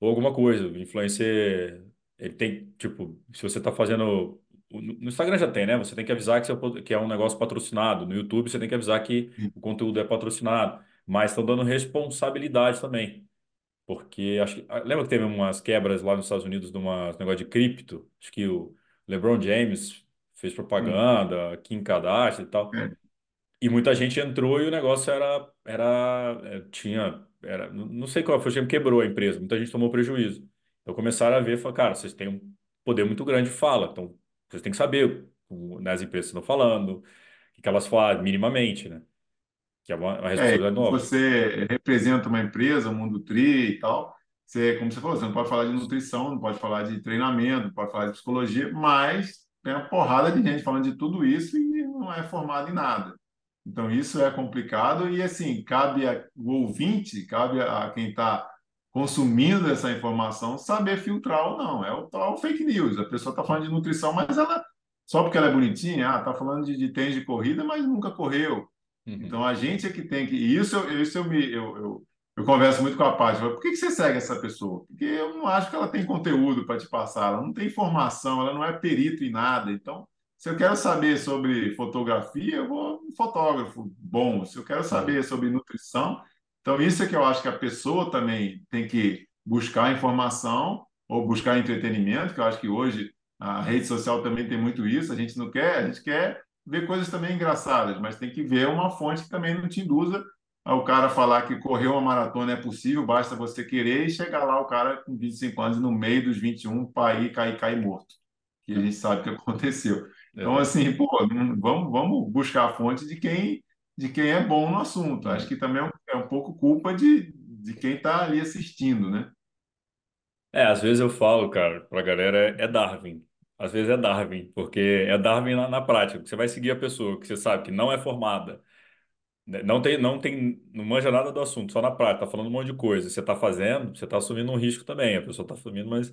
ou alguma coisa. O influencer, ele tem, tipo, se você está fazendo no Instagram já tem, né? Você tem que avisar que, que é um negócio patrocinado. No YouTube você tem que avisar que o conteúdo é patrocinado. Mas estão dando responsabilidade também. Porque acho que. Ah, lembra que teve umas quebras lá nos Estados Unidos de um negócio de cripto? Acho que o LeBron James fez propaganda, Kim Kardashian e tal. E muita gente entrou e o negócio era. era é, tinha. Era, não sei qual foi, o quebrou a empresa. Muita gente tomou prejuízo. Então começaram a ver, falaram, cara, vocês têm um poder muito grande de fala. Então você tem que saber né, as empresas estão falando, o que elas falam minimamente, né? Que é uma, uma responsabilidade é, nova. Você representa uma empresa, o um Mundo Tri e tal. Você, como você falou, você não pode falar de nutrição, não pode falar de treinamento, não pode falar de psicologia, mas tem uma porrada de gente falando de tudo isso e não é formado em nada. Então, isso é complicado e, assim, cabe ao ouvinte, cabe a quem está consumindo essa informação, saber filtrar ou não. É o tal fake news. A pessoa está falando de nutrição, mas ela, só porque ela é bonitinha, ah, está falando de, de tênis de corrida, mas nunca correu. Uhum. Então a gente é que tem que. E isso, isso eu, me, eu, eu, eu converso muito com a Paty, por que, que você segue essa pessoa? Porque eu não acho que ela tem conteúdo para te passar, ela não tem informação, ela não é perito em nada. Então, se eu quero saber sobre fotografia, eu vou um fotógrafo bom. Se eu quero saber sobre nutrição, então isso é que eu acho que a pessoa também tem que buscar informação ou buscar entretenimento, que eu acho que hoje a rede social também tem muito isso. A gente não quer, a gente quer ver coisas também engraçadas, mas tem que ver uma fonte que também não te induza ao cara falar que correr uma maratona é possível, basta você querer e chegar lá o cara com 25 anos no meio dos 21 para ir cair, cair morto, que a gente sabe que aconteceu. Então, assim, pô, vamos, vamos buscar a fonte de quem, de quem é bom no assunto. Acho que também é um, é um pouco culpa de, de quem está ali assistindo, né? É, às vezes eu falo, cara, pra galera, é Darwin. Às vezes é Darwin, porque é Darwin na, na prática. Você vai seguir a pessoa que você sabe que não é formada, né, não tem, não tem, não manja nada do assunto, só na prática, tá falando um monte de coisa. Você tá fazendo, você tá assumindo um risco também. A pessoa tá assumindo, mas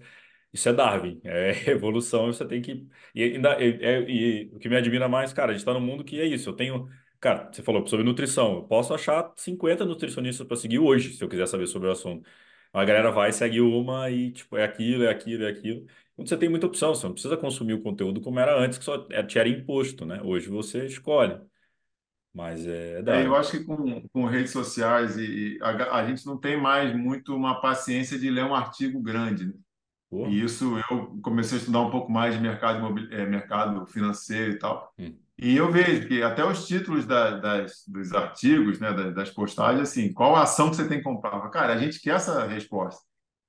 isso é Darwin, é evolução. Você tem que. E, ainda, é, é, e o que me admira mais, cara, a gente tá num mundo que é isso. Eu tenho. Cara, você falou sobre nutrição. Eu posso achar 50 nutricionistas para seguir hoje, se eu quiser saber sobre o assunto. A galera vai, segue uma e, tipo, é aquilo, é aquilo, é aquilo. Quando você tem muita opção, você não precisa consumir o conteúdo como era antes, que só é, te era imposto, né? Hoje você escolhe. Mas é, é É, eu acho que com, com redes sociais e, e a, a gente não tem mais muito uma paciência de ler um artigo grande, né? Pô. E isso eu comecei a estudar um pouco mais de mercado, eh, mercado financeiro e tal. Hum. E eu vejo que até os títulos da- das, dos artigos, né, das, das postagens, assim, qual a ação que você tem que comprar? Cara, a gente quer essa resposta.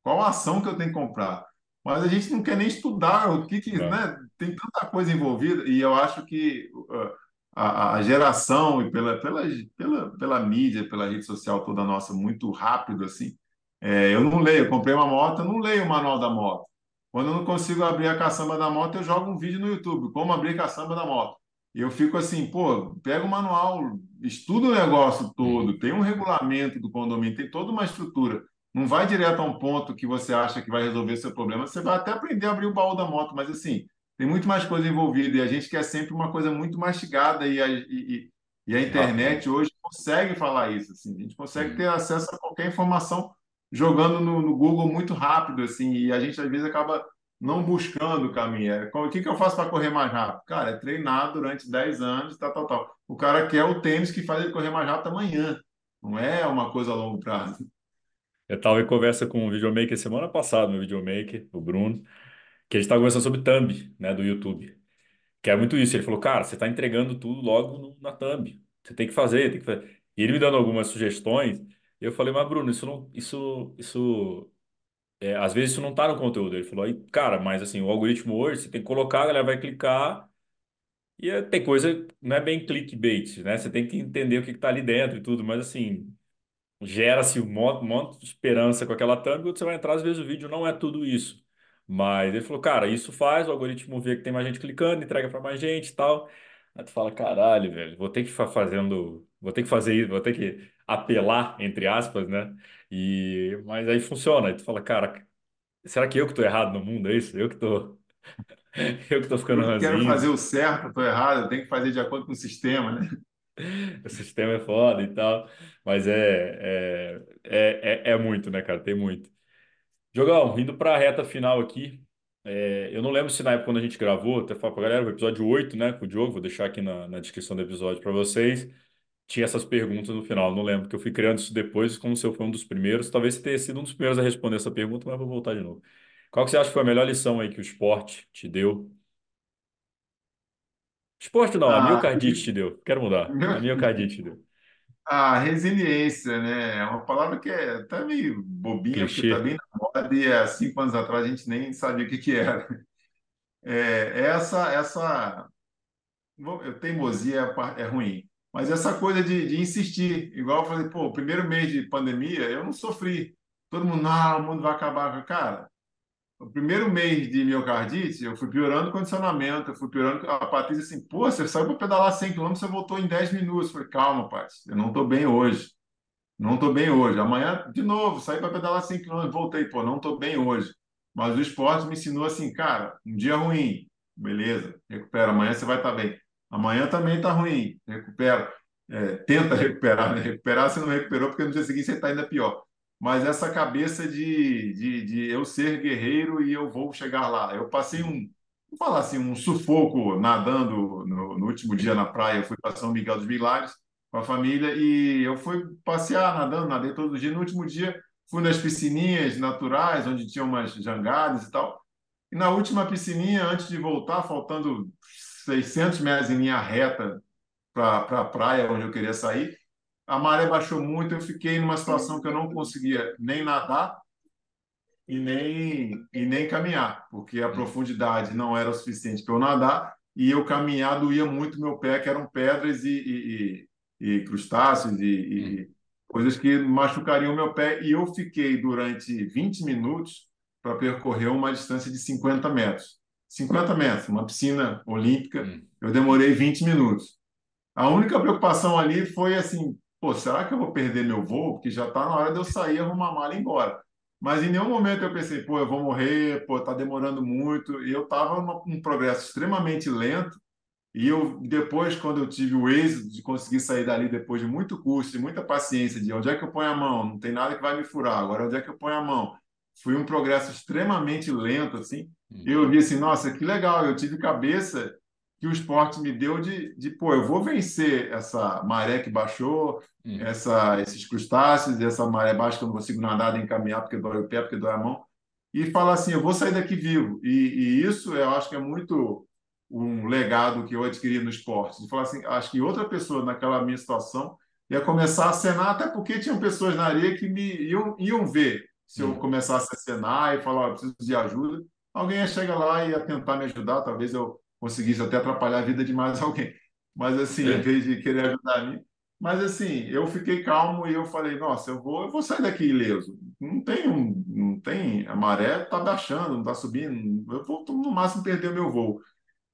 Qual a ação que eu tenho que comprar? Mas a gente não quer nem estudar o que, que, Não. né? Tem tanta coisa envolvida e eu acho que uh, a, a geração e pela, pela, pela, pela mídia, pela rede social toda nossa muito rápido assim, é, eu não leio. Eu comprei uma moto, eu não leio o manual da moto. Quando eu não consigo abrir a caçamba da moto, eu jogo um vídeo no YouTube, como abrir a caçamba da moto. E eu fico assim, pô, pega o manual, estuda o negócio todo, tem um regulamento do condomínio, tem toda uma estrutura. Não vai direto a um ponto que você acha que vai resolver seu problema. Você vai até aprender a abrir o baú da moto, mas assim, tem muito mais coisa envolvida e a gente quer sempre uma coisa muito mastigada e a, e, e- a internet hoje consegue falar isso, assim. A gente consegue ter acesso a qualquer informação jogando no, no Google muito rápido, assim, e a gente às vezes acaba não buscando o caminho. É, o que que eu faço para correr mais rápido? Cara, é treinar durante 10 anos, tal, tal, tal. O cara quer o tênis que faz ele correr mais rápido amanhã. Não é uma coisa a longo prazo. Eu estava em conversa com um videomaker semana passada, meu videomaker, o Bruno, que a gente estava conversando sobre thumb, né, do YouTube. Que é muito isso. Ele falou, cara, você está entregando tudo logo no- na thumb. Você tem que fazer, tem que fazer. E ele me dando algumas sugestões. Eu falei, mas Bruno, isso não, isso, isso, é, às vezes isso não está no conteúdo. Ele falou, aí, cara, mas assim, o algoritmo hoje, você tem que colocar, a galera vai clicar. E é- tem coisa, não é bem clickbait, né? Você tem que entender o que está ali dentro e tudo, mas assim, gera-se um monte, monte de esperança com aquela thumb, você vai entrar, às vezes o vídeo não é tudo isso. Mas ele falou, cara, isso faz, o algoritmo vê que tem mais gente clicando, entrega para mais gente e tal. Aí tu fala, caralho, velho, vou ter que fa- fazendo, vou ter que fazer isso, vou ter que apelar, entre aspas, né? E, mas aí funciona. Aí tu fala, cara, será que eu que tô errado no mundo? É isso? Eu que tô, eu que tô ficando Eu que quero fazer ranzinho. o certo, estou errado, eu tenho que fazer de acordo com o sistema, né? O sistema é foda e tal. Mas é, é, é, é, é muito, né, cara? Tem muito. Jogão, indo para a reta final aqui, é, eu não lembro se na época quando a gente gravou, até falar para galera, o episódio 8, né, com o Diogo, vou deixar aqui na, na descrição do episódio para vocês, tinha essas perguntas no final, não lembro, que eu fui criando isso depois, como se eu fui um dos primeiros, talvez você tenha sido um dos primeiros a responder essa pergunta, mas vou voltar de novo. Qual que você acha que foi a melhor lição aí que o esporte te deu? Esporte não, a Ah, miocardite te deu, quero mudar, a miocardite te deu. a resiliência, né? É uma palavra que é até meio bobinha, porque está Clichê. bem na moda e há cinco anos atrás a gente nem sabia o que que era. É, essa, essa vou- teimosia é, a par- é ruim, mas essa coisa de, de insistir, igual eu falei, pô, primeiro mês de pandemia eu não sofri. Todo mundo, não, o mundo vai acabar. Cara, o primeiro mês de miocardite, eu fui piorando o condicionamento, eu fui piorando. A Patrícia assim, pô, você saiu para pedalar 100 quilômetros, você voltou em 10 minutos. Eu falei, calma, Patrícia, eu não estou bem hoje. Não estou bem hoje. Amanhã, de novo, saí para pedalar 100 quilômetros, voltei, pô, não estou bem hoje. Mas o esporte me ensinou assim, cara, um dia ruim, beleza, recupera. Amanhã você vai estar bem. Amanhã também está ruim, recupera. é, tenta recuperar, né? Recuperar você não recuperou porque no dia seguinte você está ainda pior. Mas essa cabeça de, de, de eu ser guerreiro e eu vou chegar lá. Eu passei um, vou falar assim, um sufoco nadando no, no último dia na praia. Eu fui para São Miguel dos Milagres com a família e eu fui passear nadando, nadei todo dia. No último dia fui nas piscininhas naturais, onde tinha umas jangadas e tal. E na última piscininha, antes de voltar, faltando 600 metros em linha reta para a pra praia onde eu queria sair, a maré baixou muito, eu fiquei numa situação que eu não conseguia nem nadar e nem, e nem caminhar, porque a profundidade não era suficiente para eu nadar e eu caminhar doía muito meu pé, que eram pedras e, e, e crustáceos e, e coisas que machucariam o meu pé. E eu fiquei durante 20 minutos para percorrer uma distância de 50 metros. 50 metros, uma piscina olímpica, hum. eu demorei 20 minutos. A única preocupação ali foi assim, pô, será que eu vou perder meu voo? Porque já está na hora de eu sair, arrumar a mala e ir embora. Mas em nenhum momento eu pensei, pô, eu vou morrer, pô, tá demorando muito. E eu estava num progresso extremamente lento. E eu depois, quando eu tive o êxito de conseguir sair dali depois de muito custo e muita paciência, de onde é que eu ponho a mão? Não tem nada que vai me furar. Agora, onde é que eu ponho a mão? Foi um progresso extremamente lento, assim. Uhum. Eu vi assim, nossa, que legal, eu tive cabeça que o esporte me deu de, de pô, eu vou vencer essa maré que baixou, uhum. essa, esses crustáceos, essa maré baixa que eu não consigo nadar nem caminhar porque dói o pé, porque dói a mão, e falar assim, eu vou sair daqui vivo. E, e isso eu acho que é muito um legado que eu adquiri no esporte. De falar assim, acho que outra pessoa naquela minha situação ia começar a cenar, até porque tinham pessoas na areia que me iam, iam ver se eu uhum. começasse a cenar e falar, oh, preciso de ajuda. Alguém ia chegar lá e ia tentar me ajudar, talvez eu conseguisse até atrapalhar a vida de mais alguém. Mas assim, é. em vez de querer ajudar a mim. Mas assim, eu fiquei calmo e eu falei, nossa, eu vou, eu vou sair daqui ileso. Não tem, um, não tem, a maré está baixando, não está subindo. Eu vou no máximo perder o meu voo.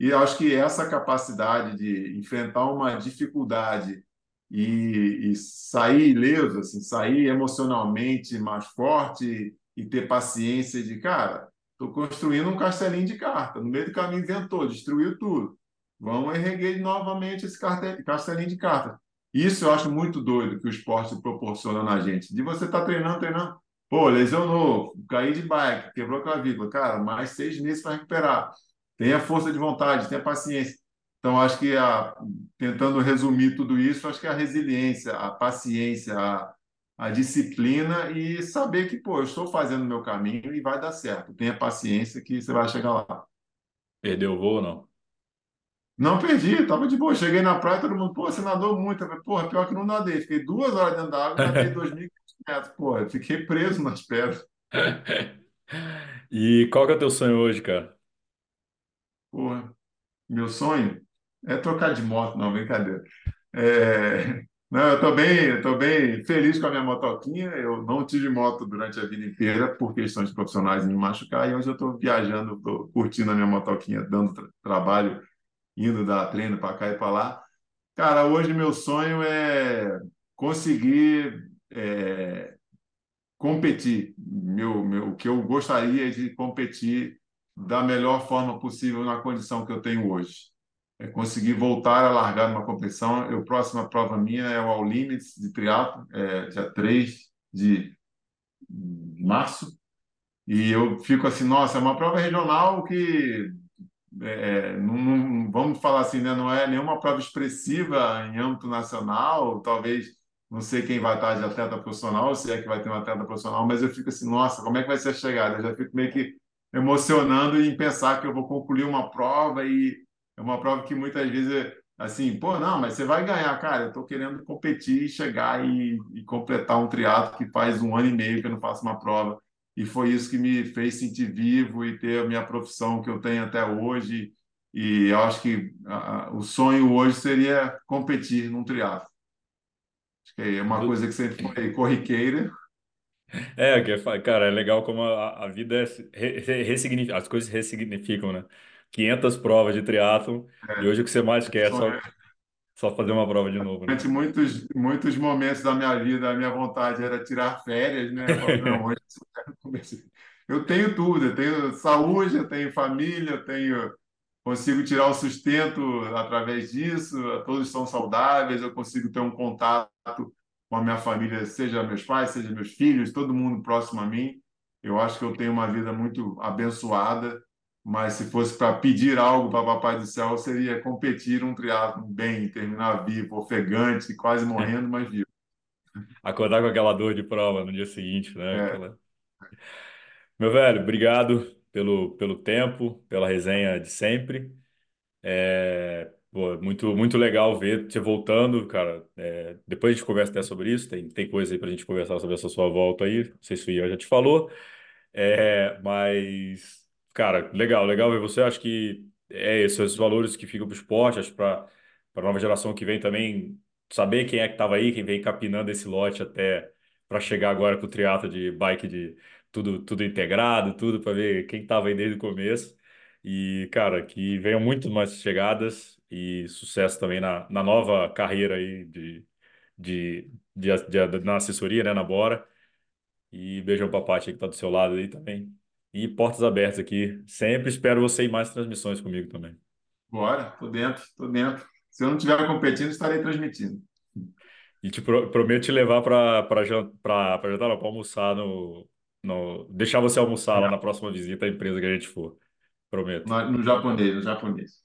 E acho que essa capacidade de enfrentar uma dificuldade e, e sair ileso, assim, sair emocionalmente mais forte e ter paciência de, cara, Estou construindo um castelinho de carta. No meio do caminho inventou, destruiu tudo. Vamos erguer novamente esse castelinho de carta. Isso eu acho muito doido que o esporte proporciona na gente. De você estar tá treinando, treinando. Pô, lesionou, caí de bike, quebrou a clavícula. Cara, mais seis meses para recuperar. Tenha força de vontade, tenha paciência. Então, acho que a, tentando resumir tudo isso, acho que a resiliência, a paciência, a, a disciplina e saber que, pô, eu estou fazendo o meu caminho e vai dar certo. Tenha paciência que você vai chegar lá. Perdeu o voo, não? Não perdi, tava de boa. Cheguei na praia, todo mundo, pô, você nadou muito. Eu falei, porra, pior que não nadei. Fiquei duas horas dentro da água, nadei 2.500 metros. Porra, fiquei preso nas pedras. e qual que é o teu sonho hoje, cara? Porra, meu sonho é trocar de moto, não, brincadeira. É... Não, eu estou bem, eu bem feliz com a minha motoquinha. Eu não tive moto durante a vida inteira por questões profissionais me machucar e hoje eu estou viajando, estou curtindo a minha motoquinha, dando tra trabalho, indo dar treino para cá e para lá. Cara, hoje meu sonho é conseguir é, competir. Meu, meu, o que eu gostaria de competir da melhor forma possível na condição que eu tenho hoje é conseguir voltar a largar numa competição. a próxima prova minha é o All Limits de triatlo, é, dia 3 de março. E eu fico assim, nossa, é uma prova regional que é, não, não, vamos falar assim, né, não é nenhuma prova expressiva em âmbito nacional, talvez não sei quem vai estar de atleta profissional, se é que vai ter um atleta profissional, mas eu fico assim, nossa, como é que vai ser a chegada? Eu já fico meio que emocionando em pensar que eu vou concluir uma prova e é uma prova que muitas vezes é assim, pô, não, mas você vai ganhar, cara. Eu estou querendo competir, chegar e, e completar um triatlo que faz um ano e meio que eu não faço uma prova. E foi isso que me fez sentir vivo e ter a minha profissão que eu tenho até hoje. E eu acho que a, o sonho hoje seria competir num triatlo. Acho que é uma coisa que sempre foi corriqueira. É, cara, é legal como a, a vida é, ressignifica, as coisas ressignificam, né? 500 provas de triatlon é. e hoje o que você mais quer é só, só fazer uma prova de novo. Né? Durante muitos, muitos momentos da minha vida, a minha vontade era tirar férias, né? Não, hoje eu tenho tudo, eu tenho saúde, eu tenho família, eu tenho consigo tirar o sustento através disso, todos são saudáveis, eu consigo ter um contato com a minha família, seja meus pais, seja meus filhos, todo mundo próximo a mim. Eu acho que eu tenho uma vida muito abençoada, mas se fosse para pedir algo para Papai do Céu, seria competir um triatlo bem, terminar vivo, ofegante, quase morrendo, mas vivo. Acordar com aquela dor de prova no dia seguinte, né? É. Aquela... Meu velho, obrigado pelo, pelo tempo, pela resenha de sempre. É, pô, muito, muito legal ver você voltando, cara. É, depois a gente conversa até sobre isso. Tem, tem coisa aí pra gente conversar sobre essa sua volta aí. Não sei se o Ian já te falou. É, mas, cara, legal, legal ver você. Acho que é isso, esses valores que ficam pro esporte. Acho para para a nova geração que vem também saber quem é que estava aí, quem vem capinando esse lote até para chegar agora com o triatlo de bike de tudo, tudo integrado, tudo para ver quem estava aí desde o começo. E, cara, que venham muito mais chegadas e sucesso também na, na nova carreira aí de, de, de, de, na assessoria, né, na Bora. E beijão pra Paty que tá do seu lado aí também. E portas abertas aqui. Sempre espero você ir mais transmissões comigo também. Bora, tô dentro, tô dentro. Se eu não estiver competindo, estarei transmitindo. E te pro, prometo te levar para jantar, para almoçar no, no. Deixar você almoçar lá na próxima visita à empresa que a gente for. Prometo. No, no japonês, no japonês.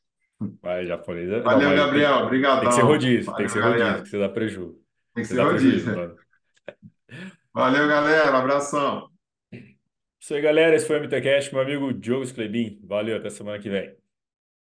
Vai, japonês. É- Valeu, não, Gabriel. Obrigado. Tem que ser rodízio, tem que ser rodízio, que você dá prejuízo. Tem que ser rodízio. Valeu, galera. Abração. Isso aí, galera. Esse foi o MTCast, meu amigo Diogo Sclebin. Valeu, até semana que vem.